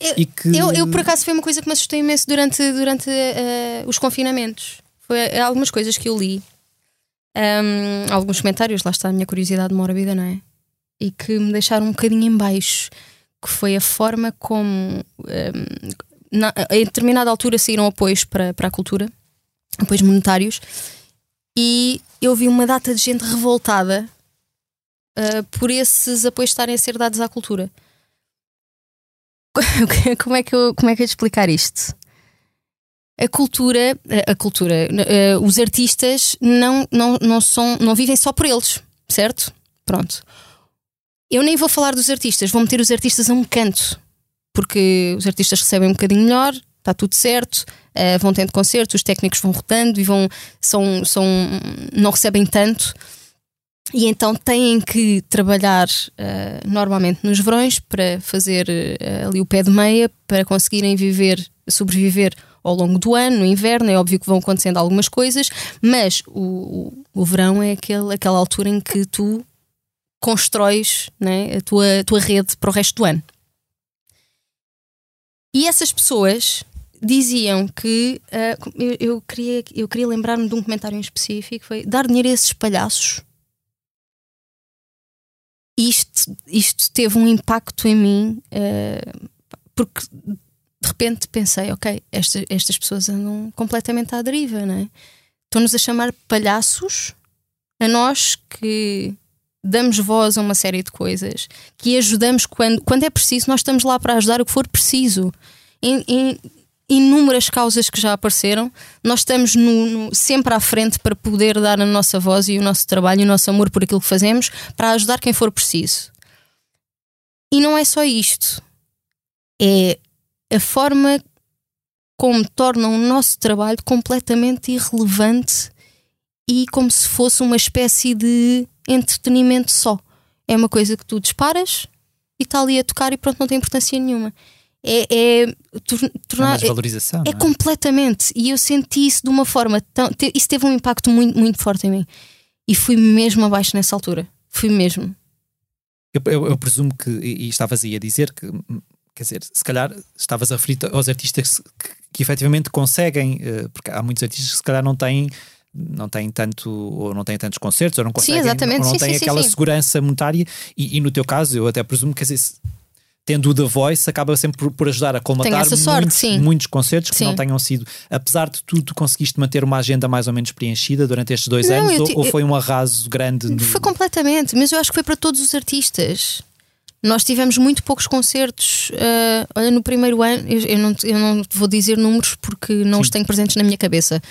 eu, e que... Eu, eu, por acaso, foi uma coisa que me assustou imenso durante, durante uh, os confinamentos. Foi eh, algumas coisas que eu li. Um, alguns comentários, lá está a minha curiosidade mórbida, não é? E que me deixaram um bocadinho em baixo, que foi a forma como um, na, em determinada altura saíram apoios para, para a cultura, apoios monetários, e eu vi uma data de gente revoltada uh, por esses apoios estarem a ser dados à cultura. como, é que eu, como é que eu explicar isto? A cultura, a cultura, uh, os artistas não, não, não, são, não vivem só por eles, certo? Pronto. Eu nem vou falar dos artistas, vou meter os artistas a um canto, porque os artistas recebem um bocadinho melhor, está tudo certo, uh, vão tendo concertos, os técnicos vão rodando e vão, são, são, não recebem tanto. E então têm que trabalhar uh, normalmente nos verões para fazer uh, ali o pé de meia para conseguirem viver, sobreviver ao longo do ano, no inverno. É óbvio que vão acontecendo algumas coisas, mas o, o, o verão é aquele, aquela altura em que tu constróis né, a, tua, a tua rede para o resto do ano. E essas pessoas diziam que uh, eu, eu, queria, eu queria lembrar-me de um comentário em específico: foi dar dinheiro a esses palhaços. Isto, isto teve um impacto em mim, uh, porque de repente pensei: ok, esta, estas pessoas andam completamente à deriva, não é? Estão-nos a chamar palhaços a nós que damos voz a uma série de coisas, que ajudamos quando, quando é preciso, nós estamos lá para ajudar o que for preciso. Em, em inúmeras causas que já apareceram, nós estamos no, no, sempre à frente para poder dar a nossa voz e o nosso trabalho e o nosso amor por aquilo que fazemos para ajudar quem for preciso. E não é só isto, é a forma como tornam o nosso trabalho completamente irrelevante e como se fosse uma espécie de entretenimento só. É uma coisa que tu disparas e está ali a tocar e pronto, não tem importância nenhuma. É, é
tornar. É valorização.
É, é, completamente. E eu senti isso de uma forma tão. Te, isso teve um impacto muito, muito forte em mim. E fui mesmo abaixo nessa altura. Fui mesmo.
Eu, eu, eu presumo que. E, e estavas aí a dizer que. Quer dizer, se calhar estavas a referir aos artistas que, que efetivamente conseguem. Eh, porque há muitos artistas que se calhar não têm não têm tanto ou não têm tantos concertos ou não conseguem
sim, exatamente.
ou não
sim,
têm
sim,
aquela
sim.
segurança monetária e, e, no teu caso eu até presumo que dizer, tendo o The Voice acaba sempre por, por ajudar a colmatar
sorte,
muitos, muitos, concertos que não tenham sido apesar de tudo conseguiste manter uma agenda mais ou menos preenchida durante estes dois não, anos ou, ou, foi um arraso grande
no... foi completamente mas eu acho que foi para todos os artistas nós tivemos muito poucos concertos. Uh, olha, no primeiro ano, eu, eu, não, eu não vou dizer números porque não Sim. os tenho presentes na minha cabeça.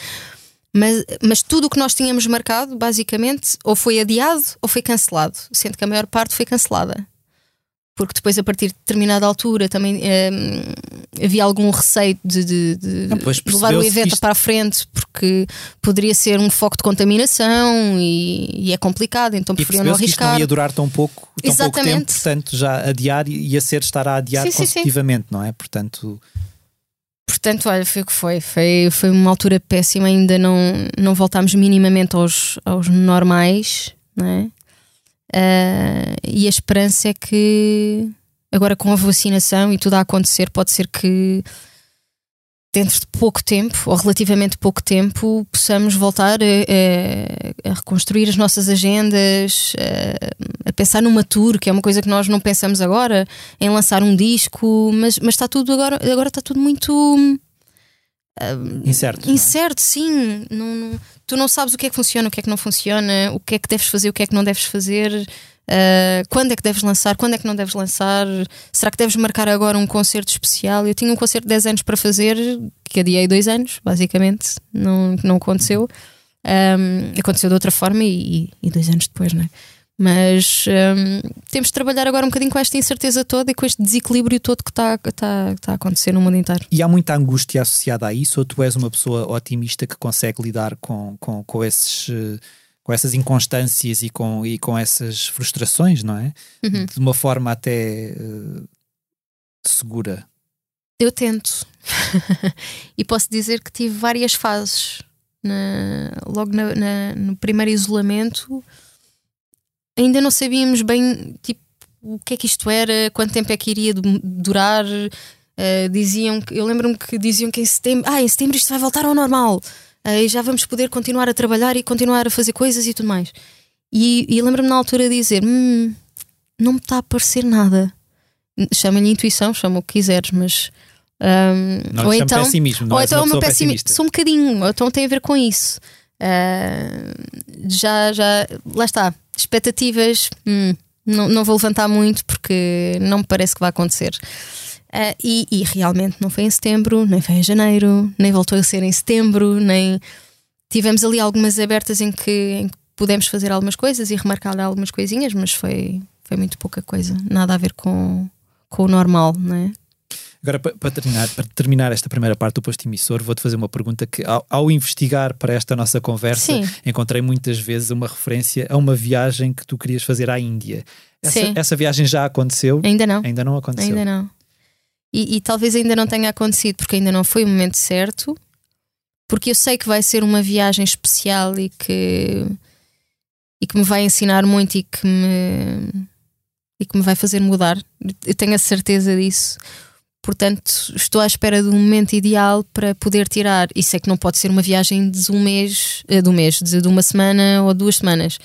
Mas, mas tudo o que nós tínhamos marcado, basicamente, ou foi adiado ou foi cancelado, sendo que a maior parte foi cancelada. Porque depois, a partir de determinada altura, também eh, havia algum receio de, de, de não, levar o evento isto... para a frente, porque poderia ser um foco de contaminação e, e é complicado, então preferiam não arriscar. Que isto
não ia durar tão pouco, tão pouco tempo, portanto, já adiar ia ser estar a adiar sim, consecutivamente, sim, sim. não é? Portanto.
Portanto, olha, foi o que foi. Foi, foi uma altura péssima, ainda não, não voltámos minimamente aos, aos normais, não é? Uh, e a esperança é que agora com a vacinação e tudo a acontecer, pode ser que dentro de pouco tempo, ou relativamente pouco tempo, possamos voltar a, a, reconstruir as nossas agendas, a, a, pensar numa tour, que é uma coisa que nós não pensamos agora, em lançar um disco, mas, mas está tudo agora, agora está tudo muito
uh, incerto.
É? Incerto, é? sim. Não, não, tu não sabes o que é que funciona, o que é que não funciona, o que é que deves fazer, o que é que não deves fazer. Uh, quando é que deves lançar? Quando é que não deves lançar? Será que deves marcar agora um concerto especial? Eu tinha um concerto de 10 anos para fazer, que adiei dois anos, basicamente, não, não aconteceu. Um, aconteceu de outra forma e, e, dois anos depois, não é? Mas um, temos de trabalhar agora um bocadinho com esta incerteza toda e com este desequilíbrio todo que está tá, tá a acontecer no mundo inteiro.
E há muita angústia associada a isso, ou tu és uma pessoa otimista que consegue lidar com, com, com esses. Com essas inconstâncias e com, e com essas frustrações, não é? Uhum. De uma forma até uh, segura.
Eu tento. e posso dizer que tive várias fases. Na, logo na, na, no primeiro isolamento, ainda não sabíamos bem tipo, o que é que isto era, quanto tempo é que iria durar. Uh, diziam que, eu lembro-me que diziam que em setembro, ah, em setembro isto vai voltar ao normal e já vamos poder continuar a trabalhar e continuar a fazer coisas e tudo mais. E, e lembro-me na altura de dizer: hum, não me está a parecer nada. Chama-lhe intuição, chama o que quiseres, mas.
Um, não ou então, pessimismo, não
ou então é o meu pessimismo. Sou um bocadinho, ou então tem a ver com isso. Uh, já, já, lá está. Expectativas, hum, não, não vou levantar muito porque não me parece que vai acontecer. Uh, e, e, realmente não foi em setembro, nem foi em janeiro, nem voltou a ser em setembro, nem tivemos ali algumas abertas em que, em que pudemos fazer algumas coisas e remarcar algumas coisinhas, mas foi, foi muito pouca coisa, nada a ver com, com o normal, não é?
Agora, para, terminar, para terminar esta primeira parte do posto emissor, vou-te fazer uma pergunta que, ao, ao, investigar para esta nossa conversa, Sim. encontrei muitas vezes uma referência a uma viagem que tu querias fazer à Índia. Essa, essa viagem já aconteceu?
Ainda não.
Ainda não aconteceu.
Ainda não. E, e, talvez ainda não tenha acontecido porque ainda não foi o momento certo, porque eu sei que vai ser uma viagem especial e que, e que me vai ensinar muito e que me, e que me vai fazer mudar. Eu tenho a certeza disso. Portanto, estou à espera do momento ideal para poder tirar. E sei que não pode ser uma viagem de um mês, eh, de um mês, de uma semana ou duas semanas.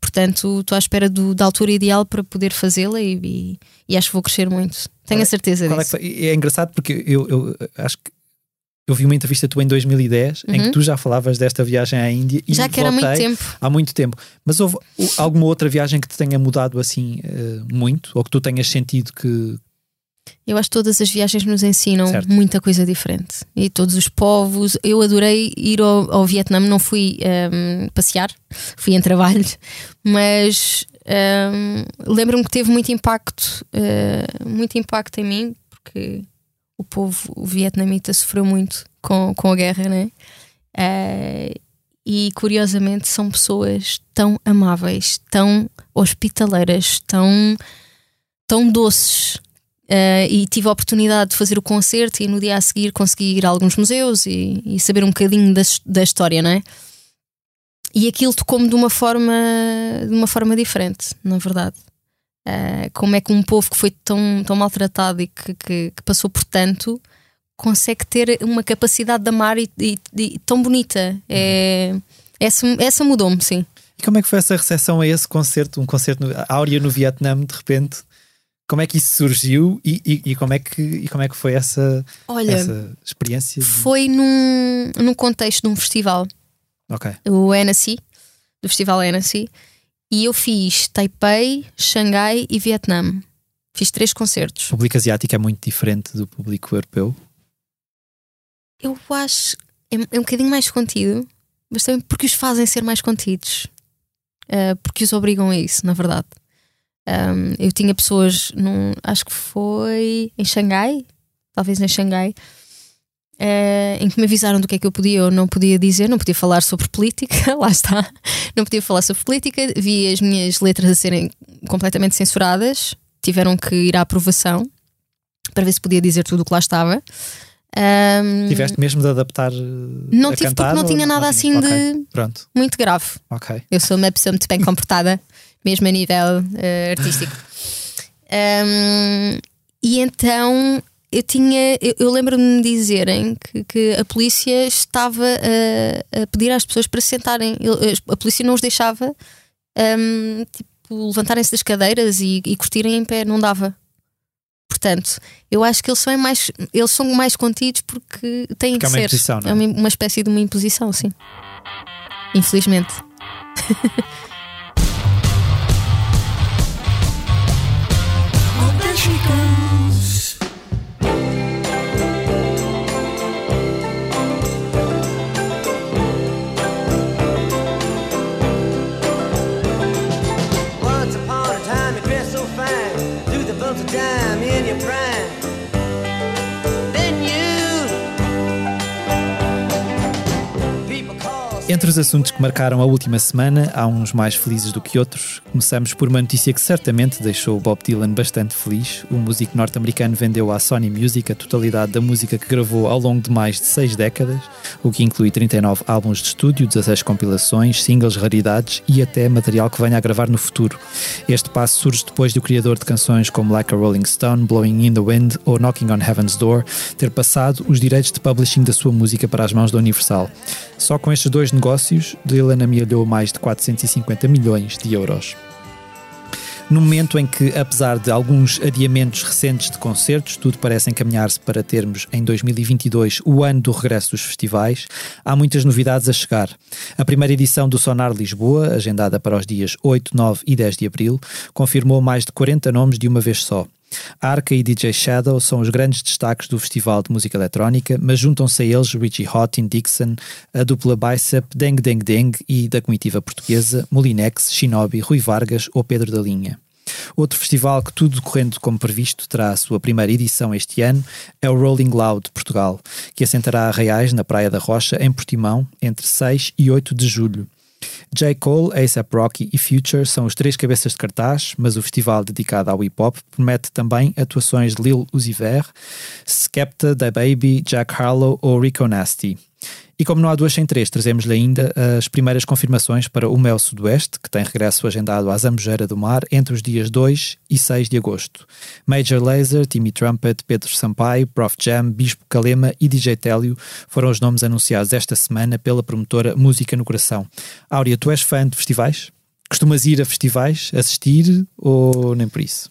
Portanto, estou à espera do, da altura ideal para poder fazê-la e, e, e, acho que vou crescer muito. Tenho a certeza
é
disso.
É, é, engraçado porque eu, eu, acho que eu vi uma entrevista tua em 2010 uhum. em que uhum. tu já falavas desta viagem à Índia
e já que era muito tempo.
há muito tempo. Mas houve alguma outra viagem que te tenha mudado assim uh, muito ou que tu tenhas sentido que,
eu acho que todas as viagens nos ensinam certo. muita coisa diferente. E todos os povos. Eu adorei ir ao, ao Vietnã, não fui um, passear, fui em trabalho, mas um, lembro-me que teve muito impacto, uh, muito impacto em mim, porque o povo o vietnamita sofreu muito com, com a guerra, né? Uh, e curiosamente são pessoas tão amáveis, tão hospitaleiras, tão, tão doces Uh, e tive a oportunidade de fazer o concerto e no dia a seguir consegui ir a alguns museus e, e saber um bocadinho da, da história, não é? E aquilo tocou-me de uma forma de uma forma diferente, na verdade. Uh, como é que um povo que foi tão, tão maltratado e que, que, que passou por tanto consegue ter uma capacidade de amar e, e, e tão bonita? É, essa, essa mudou-me, sim.
E como é que foi essa recepção a esse concerto? Um concerto áurea no Vietnã, de repente? Como é que isso surgiu e, e, e, como, é que, e como é que foi essa, Olha, essa experiência?
Foi num, num contexto de um festival.
Ok.
O NSC, do festival NSC. E eu fiz Taipei, Xangai e Vietnã. Fiz três concertos.
O público asiático é muito diferente do público europeu?
Eu acho. É, é um bocadinho mais contido, mas também porque os fazem ser mais contidos. Uh, porque os obrigam a isso, na verdade. Um, eu tinha pessoas, num, acho que foi em Xangai, talvez em Xangai, uh, em que me avisaram do que é que eu podia ou não podia dizer, não podia falar sobre política, lá está, não podia falar sobre política, vi as minhas letras a serem completamente censuradas, tiveram que ir à aprovação para ver se podia dizer tudo o que lá estava.
Um, Tiveste mesmo de adaptar?
Não tive porque não tinha nada assim okay. de Pronto. muito grave.
Okay.
Eu sou uma pessoa muito bem comportada mesmo a nível uh, artístico. Um, e então eu tinha, eu, eu lembro-me de dizerem que, que, a polícia estava a, a, pedir às pessoas para se sentarem. A polícia não os deixava um, tipo, levantarem-se das cadeiras e, e curtirem em pé, não dava. Portanto, eu acho que eles são mais, eles são mais contidos porque têm porque que é ser.
é
uma, uma espécie de uma imposição, sim. Infelizmente.
Entre os assuntos que marcaram a última semana, há uns mais felizes do que outros. Começamos por uma notícia que certamente deixou Bob Dylan bastante feliz. O músico norte-americano vendeu à Sony Music a totalidade da música que gravou ao longo de mais de seis décadas, o que inclui 39 álbuns de estúdio, 16 compilações, singles, raridades e até material que venha a gravar no futuro. Este passo surge depois do criador de canções como Like a Rolling Stone, Blowing in the Wind ou Knocking on Heaven's Door ter passado os direitos de publishing da sua música para as mãos da Universal. Só com estes dois negócios, Dylan amealhou mais de 450 milhões de euros. No momento em que, apesar de alguns adiamentos recentes de concertos, tudo parece encaminhar-se para termos em 2022 o ano do regresso dos festivais, há muitas novidades a chegar. A primeira edição do Sonar Lisboa, agendada para os dias 8, 9 e 10 de abril, confirmou mais de 40 nomes de uma vez só. Arca e DJ Shadow são os grandes destaques do Festival de Música Eletrónica, mas juntam-se a eles Richie Houghton, Dixon, a dupla Bicep, Deng Deng Deng e da comitiva portuguesa Molinex, Shinobi, Rui Vargas ou Pedro da Linha. Outro festival que, tudo correndo como previsto, terá a sua primeira edição este ano é o Rolling Loud Portugal, que assentará a Reais na Praia da Rocha, em Portimão, entre 6 e 8 de julho. J. Cole, A$AP Rocky e Future são os três cabeças de cartaz, mas o festival dedicado ao hip-hop promete também atuações de Lil Uzi Vert, Skepta, Da Baby, Jack Harlow ou Rico Nasty. E como não há duas sem três, trazemos-lhe ainda as primeiras confirmações para o Mel Sudoeste, que tem regresso agendado à Zambujeira do Mar entre os dias 2 e 6 de agosto. Major Laser, Timmy Trumpet, Pedro Sampaio, Prof Jam, Bispo Calema e DJ Télio foram os nomes anunciados esta semana pela promotora Música no Coração. Áurea, tu és fã de festivais? Costumas ir a festivais, assistir ou nem por isso?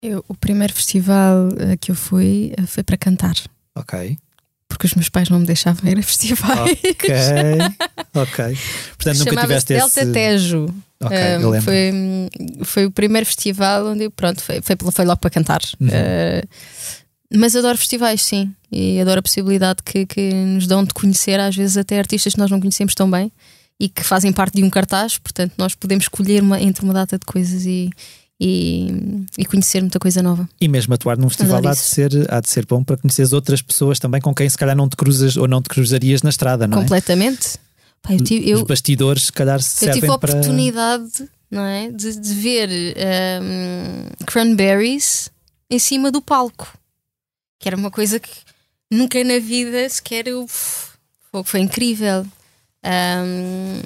Eu, o primeiro festival eh, que eu fui eh, foi para cantar.
Ok
porque os meus pais não me deixavam ir a festivais.
Ok, ok. Portanto, nunca tiveste
Delta
esse...
Tejo.
Ok, um, eu lembro.
Foi, foi o primeiro festival onde, pronto, foi, foi, foi logo para cantar. Uhum. Uh, mas adoro festivais, sim. E adoro a possibilidade que, que nos dão de conhecer, às vezes, até artistas que nós não conhecemos tão bem e que fazem parte de um cartaz. Portanto, nós podemos escolher uma, entre uma data de coisas e, e, e, conhecer muita coisa nova.
E mesmo atuar num festival há de, ser, há de ser bom para conhecer outras pessoas também com quem se calhar não te cruzas ou não te cruzarias na estrada, não
é? Completamente. Eu tive, eu,
Os bastidores, se calhar, se
eu
servem
tive a oportunidade não é, de, de ver um, cranberries em cima do palco, que era uma coisa que nunca na vida sequer eu. Foi incrível. Um,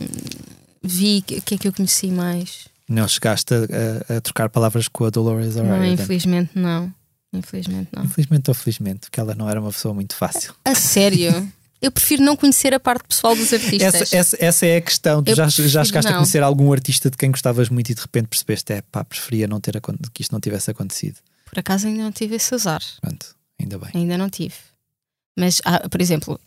vi o que é que eu conheci mais
não chegaste a, a, trocar palavras com a Dolores O'Riordan?
Não, infelizmente não. Infelizmente não.
Infelizmente ou felizmente, porque ela não era uma pessoa muito fácil.
A sério? Eu prefiro não conhecer a parte pessoal dos artistas.
Essa, essa, essa é a questão. Tu já, já chegaste não. a conhecer algum artista de quem gostavas muito e de repente percebeste, é pá, preferia não ter, que isto não tivesse acontecido.
Por acaso ainda não tive esse azar.
Pronto, ainda bem.
Ainda não tive. Mas, ah, por exemplo,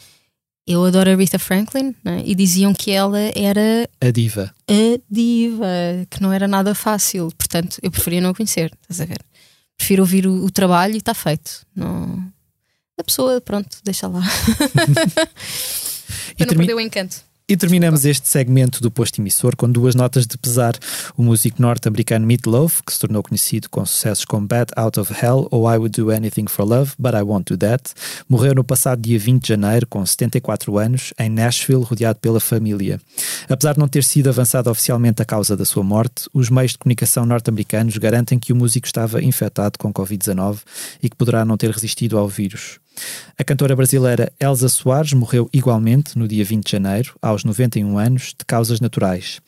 eu adoro a Rita Franklin né? e diziam que ela era
a diva.
A diva, que não era nada fácil. Portanto, eu preferia não conhecer, estás a ver? Prefiro ouvir o, o trabalho e está feito. Não... A pessoa, pronto, deixa lá. e não perdeu o encanto.
E terminamos este segmento do posto emissor com duas notas de pesar. O músico norte-americano Meat Loaf, que se tornou conhecido com sucessos como Bad Out of Hell ou I Would Do Anything for Love, But I Won't Do That, morreu no passado dia 20 de janeiro, com 74 anos, em Nashville, rodeado pela família. Apesar de não ter sido avançada oficialmente a causa da sua morte, os meios de comunicação norte-americanos garantem que o músico estava infectado com Covid-19 e que poderá não ter resistido ao vírus. A cantora brasileira Elsa Soares morreu igualmente no dia 20 de janeiro, aos 91 anos, de causas naturais.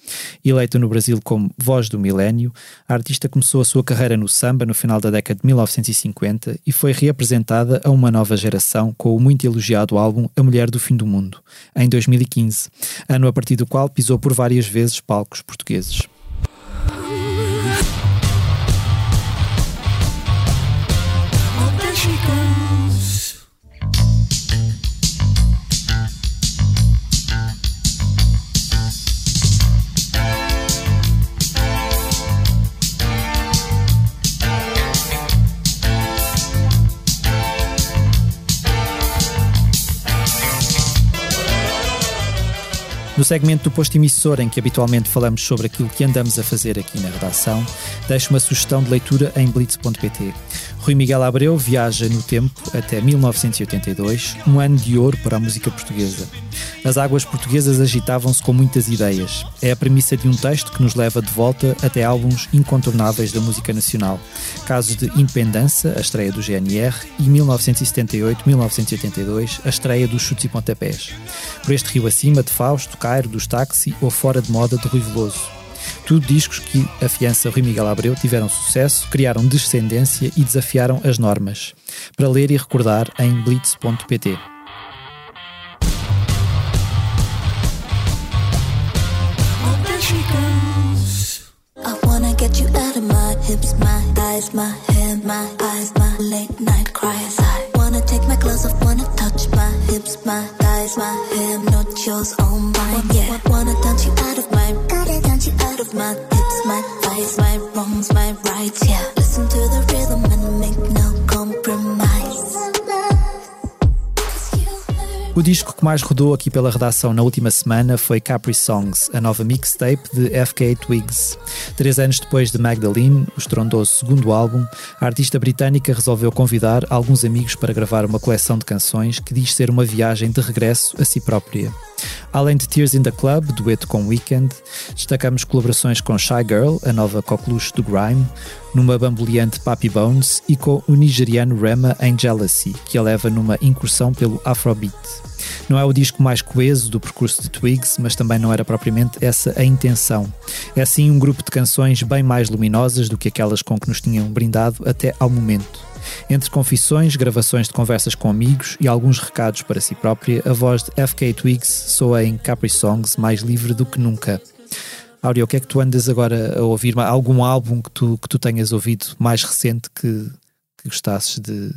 Eleita no Brasil como Voz do Milénio, a artista começou a sua carreira no samba no final da década de 1950 e foi reapresentada a uma nova geração com o muito elogiado álbum A Mulher do Fim do Mundo, em 2015, ano a partir do qual pisou por várias vezes palcos portugueses. No segmento do posto emissor, em que habitualmente falamos sobre aquilo que andamos a fazer aqui na redação, deixo uma sugestão de leitura em blitz.pt. Rui Miguel Abreu viaja no tempo até 1982, um ano de ouro para a música portuguesa. As águas portuguesas agitavam-se com muitas ideias. É a premissa de um texto que nos leva de volta até álbuns incontornáveis da música nacional. Casos de Independência, a estreia do GNR, e 1978-1982, a estreia dos Chutes e Pontapés. Por este rio acima, de Fausto, Cairo, dos Táxi ou Fora de Moda, de Rui Veloso. Tudo discos que, a fiança Rui Miguel Abreu, tiveram sucesso, criaram descendência e desafiaram as normas. Para ler e recordar em blitz.pt. Hips, my thighs, my not yours, all mine. Yeah, wanna you out of you out of my my my wrongs, my rights. Yeah, listen to the rhythm and make no compromise. O disco que mais rodou aqui pela redação na última semana foi Capri Songs, a nova mixtape de FK Twigs. Três anos depois de Magdalene, o estrondoso segundo álbum, a artista britânica resolveu convidar alguns amigos para gravar uma coleção de canções que diz ser uma viagem de regresso a si própria. Além de Tears in the Club, dueto com Weekend, destacamos colaborações com Shy Girl, a nova coqueluche do grime, numa bamboleante Papi Bones e com o nigeriano Rema em Jealousy, que a leva numa incursão pelo Afrobeat. Não é o disco mais coeso do percurso de Twigs, mas também não era propriamente essa a intenção. É sim um grupo de canções bem mais luminosas do que aquelas com que nos tinham brindado até ao momento. Entre confissões, gravações de conversas com amigos e alguns recados para si própria, a voz de FK Twigs soa em Capri Songs mais livre do que nunca. Áurea, o que é que tu andas agora a ouvir? Algum álbum que tu, que tu tenhas ouvido mais recente que, que gostasses de.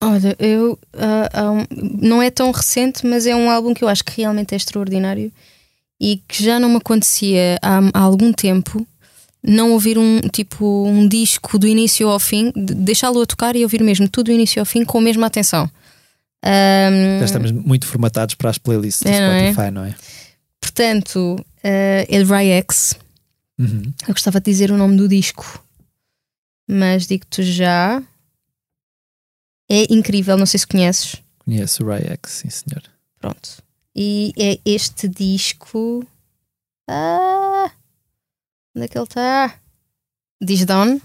Olha, eu. Uh, um, não é tão recente, mas é um álbum que eu acho que realmente é extraordinário e que já não me acontecia há, há algum tempo não ouvir um tipo um disco do início ao fim, deixá-lo a tocar e ouvir mesmo tudo do início ao fim com a mesma atenção.
Um, Já estamos muito formatados para as playlists do é, Spotify, não é? Não é?
Portanto, uh, Elray X. Uhum. Eu gostava de dizer o nome do disco, mas digo-te já. É incrível, não sei se conheces.
Conheço o X, sim senhor.
Pronto. E é este disco. Ah, onde é que ele está? Diz Don.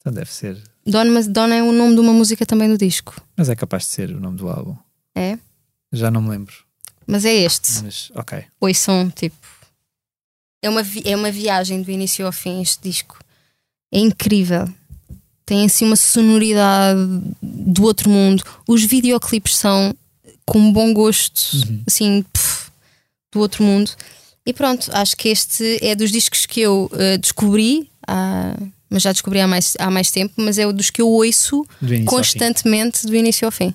Então deve ser.
Don, mas Don é o nome de uma música também do disco.
Mas é capaz de ser o nome do álbum.
É?
Já não me lembro.
Mas é este.
Mas, ok.
Ouçam, tipo. É uma, é uma viagem do início ao fim este disco. É incrível. Tem assim uma sonoridade do outro mundo. Os videoclipes são com bom gosto, uhum. assim, pff, do outro mundo. E pronto, acho que este é dos discos que eu uh, descobri, há, mas já descobri há mais, há mais tempo, mas é o dos que eu ouço constantemente do início ao fim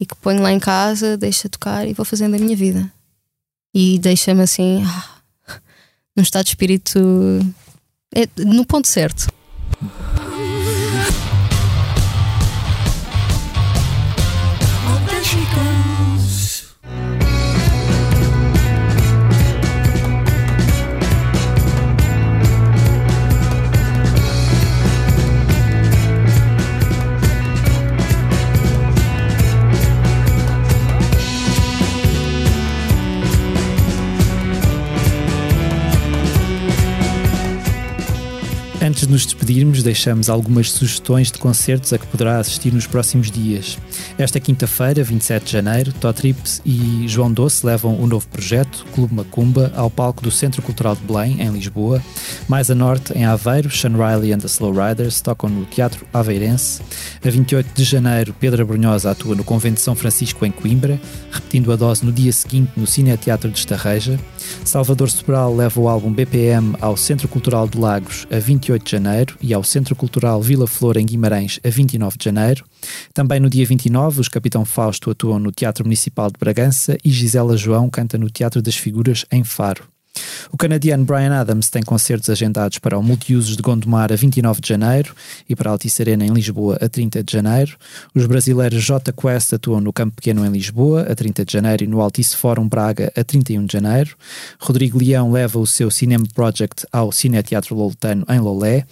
e que ponho lá em casa, deixo tocar e vou fazendo a minha vida. E deixa-me assim, ah, num estado de espírito é, no ponto certo.
Antes de nos despedirmos, deixamos algumas sugestões de concertos a que poderá assistir nos próximos dias. Esta quinta-feira, 27 de janeiro, Totrips e João Doce levam o novo projeto, Clube Macumba, ao palco do Centro Cultural de Belém, em Lisboa. Mais a norte, em Aveiro, Sean Riley and the Slow Riders tocam no Teatro Aveirense. A 28 de janeiro, Pedro Brunhosa atua no Convento de São Francisco, em Coimbra, repetindo a dose no dia seguinte no Cine Teatro de Estarreja. Salvador Sobral leva o álbum BPM ao Centro Cultural de Lagos, a 28 de janeiro, e ao Centro Cultural Vila Flor, em Guimarães, a 29 de janeiro. Também no dia 29, os Capitão Fausto atuam no Teatro Municipal de Bragança e Gisela João canta no Teatro das Figuras, em Faro. O canadiano Brian Adams tem concertos agendados para o Multiusos de Gondomar a 29 de janeiro e para a Altice Arena em Lisboa a 30 de janeiro. Os brasileiros J Quest atuam no Campo Pequeno em Lisboa a 30 de janeiro e no Altice Fórum Braga a 31 de janeiro. Rodrigo Leão leva o seu Cinema Project ao Cineteatro Loltano em Lolé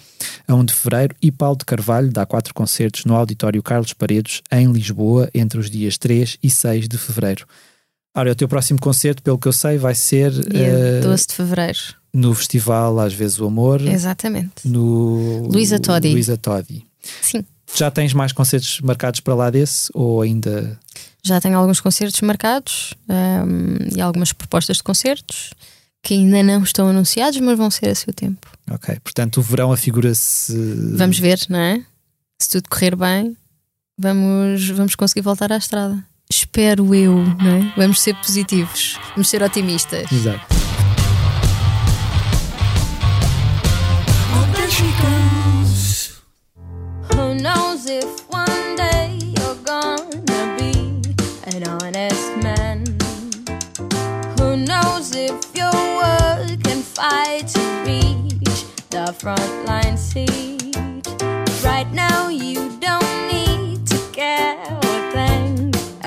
a 1 de fevereiro e Paulo de Carvalho dá quatro concertos no Auditório Carlos Paredes em Lisboa entre os dias 3 e 6 de fevereiro. Ora, o teu próximo concerto, pelo que eu sei, vai ser.
Dia uh, 12 de fevereiro.
No festival Às vezes o Amor.
Exatamente.
No.
Luísa Todi.
Luísa Todi.
Sim.
Já tens mais concertos marcados para lá desse ou ainda.
Já tenho alguns concertos marcados um, ehm, e algumas propostas de concertos que ainda não estão anunciados, mas vão ser a seu tempo.
Ok, portanto o verão afigura-se.
Vamos ver, não é? Se tudo correr bem, vamos, vamos conseguir voltar à estrada espero eu, não é? Vamos ser positivos, vamos ser otimistas.
Exato.
she goes.
if one day you're gonna be an honest man? Who knows if your word can fight to reach the front line seat? Right now, you don't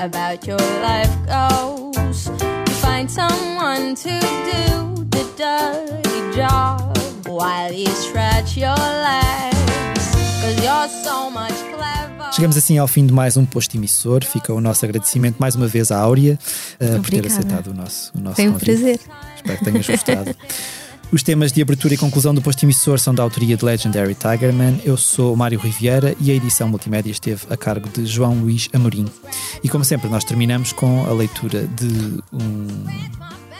about your life goals. You find someone to do the dirty job while you stretch your legs. Cause you're so much clever.
Chegamos assim ao fim de mais um posto emissor. Fica o nosso agradecimento mais uma vez à Áurea uh, por ter aceitado o nosso, o nosso
Foi um
convite.
prazer.
Espero que tenhas gostado. Os temas de abertura e conclusão do posto emissor são da autoria de Legendary Tigerman. Eu sou Mário Riviera e a edição multimédia esteve a cargo de João Luís Amorim. E como sempre, nós terminamos com a leitura de um,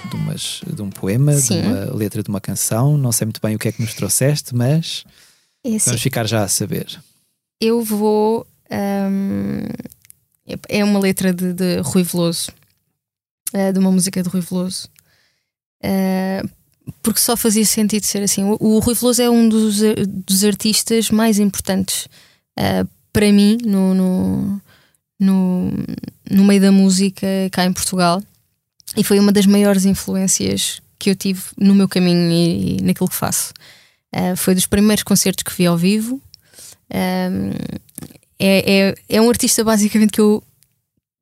de, umas, de um poema,
Sim.
de uma letra de uma canção. Não sei muito bem o que é que nos trouxeste, mas
É assim,
vamos ficar já a saber.
eu vou. hum, é uma letra de, de Rui Veloso, eh, de uma música de Rui Veloso. Eh, porque só fazia sentido ser assim. O, o Rui Veloso é um dos, ar- dos artistas mais importantes eh, para mim no, no, no, no meio da música cá em Portugal e foi uma das maiores influências que eu tive no meu caminho e, e naquilo que faço. Eh, foi dos primeiros concertos que vi ao vivo. Um, é, é, é um artista basicamente que eu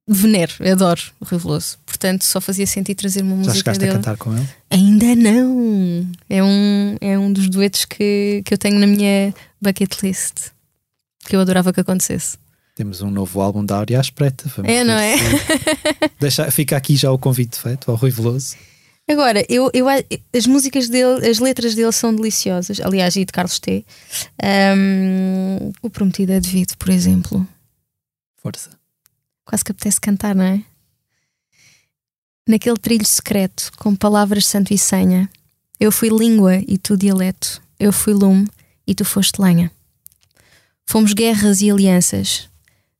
venero, adoro o Rui Veloso. Portanto, só fazia sentido trazer uma
Já
música
chegaste
dele.
a cantar com ele?
Ainda não! É um, é um dos duetos que, que eu tenho na minha bucket list. Que eu adorava que acontecesse.
Temos um novo álbum da Áurea à espreita. Vamos
É, não é?
Deixa, fica aqui já o convite feito ao Rui Veloso.
Agora, eu, eu, as músicas dele, as letras dele são deliciosas. Aliás, e de Carlos T. Um, o Prometido é Devido, por exemplo.
Força.
Quase que apetece cantar, não é? Naquele trilho secreto, com palavras santo e senha, eu fui língua e tu dialeto, eu fui lume e tu foste lenha. Fomos guerras e alianças,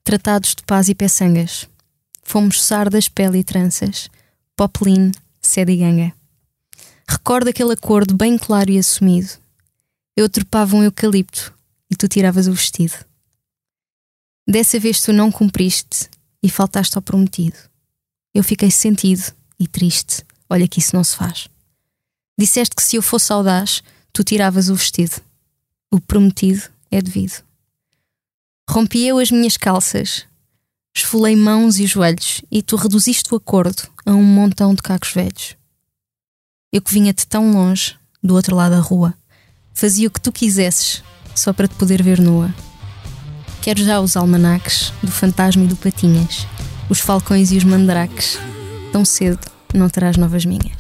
tratados de paz e peçangas. Fomos sardas, pele e tranças, popeline, sede e ganga. Recordo aquele acordo bem claro e assumido. Eu trepava um eucalipto e tu tiravas o vestido. Dessa vez tu não cumpriste e faltaste ao prometido. Eu fiquei sentido e triste. Olha que isso não se faz. Disseste que se eu fosse audaz, tu tiravas o vestido. O prometido é devido. Rompi eu as minhas calças, esfolei mãos e joelhos, e tu reduziste o acordo a um montão de cacos velhos. Eu que vinha de tão longe, do outro lado da rua, fazia o que tu quisesses, só para te poder ver nua. Quero já os almanaques do fantasma e do patinhas, os falcões e os mandrakes. Tão cedo não terás novas minhas.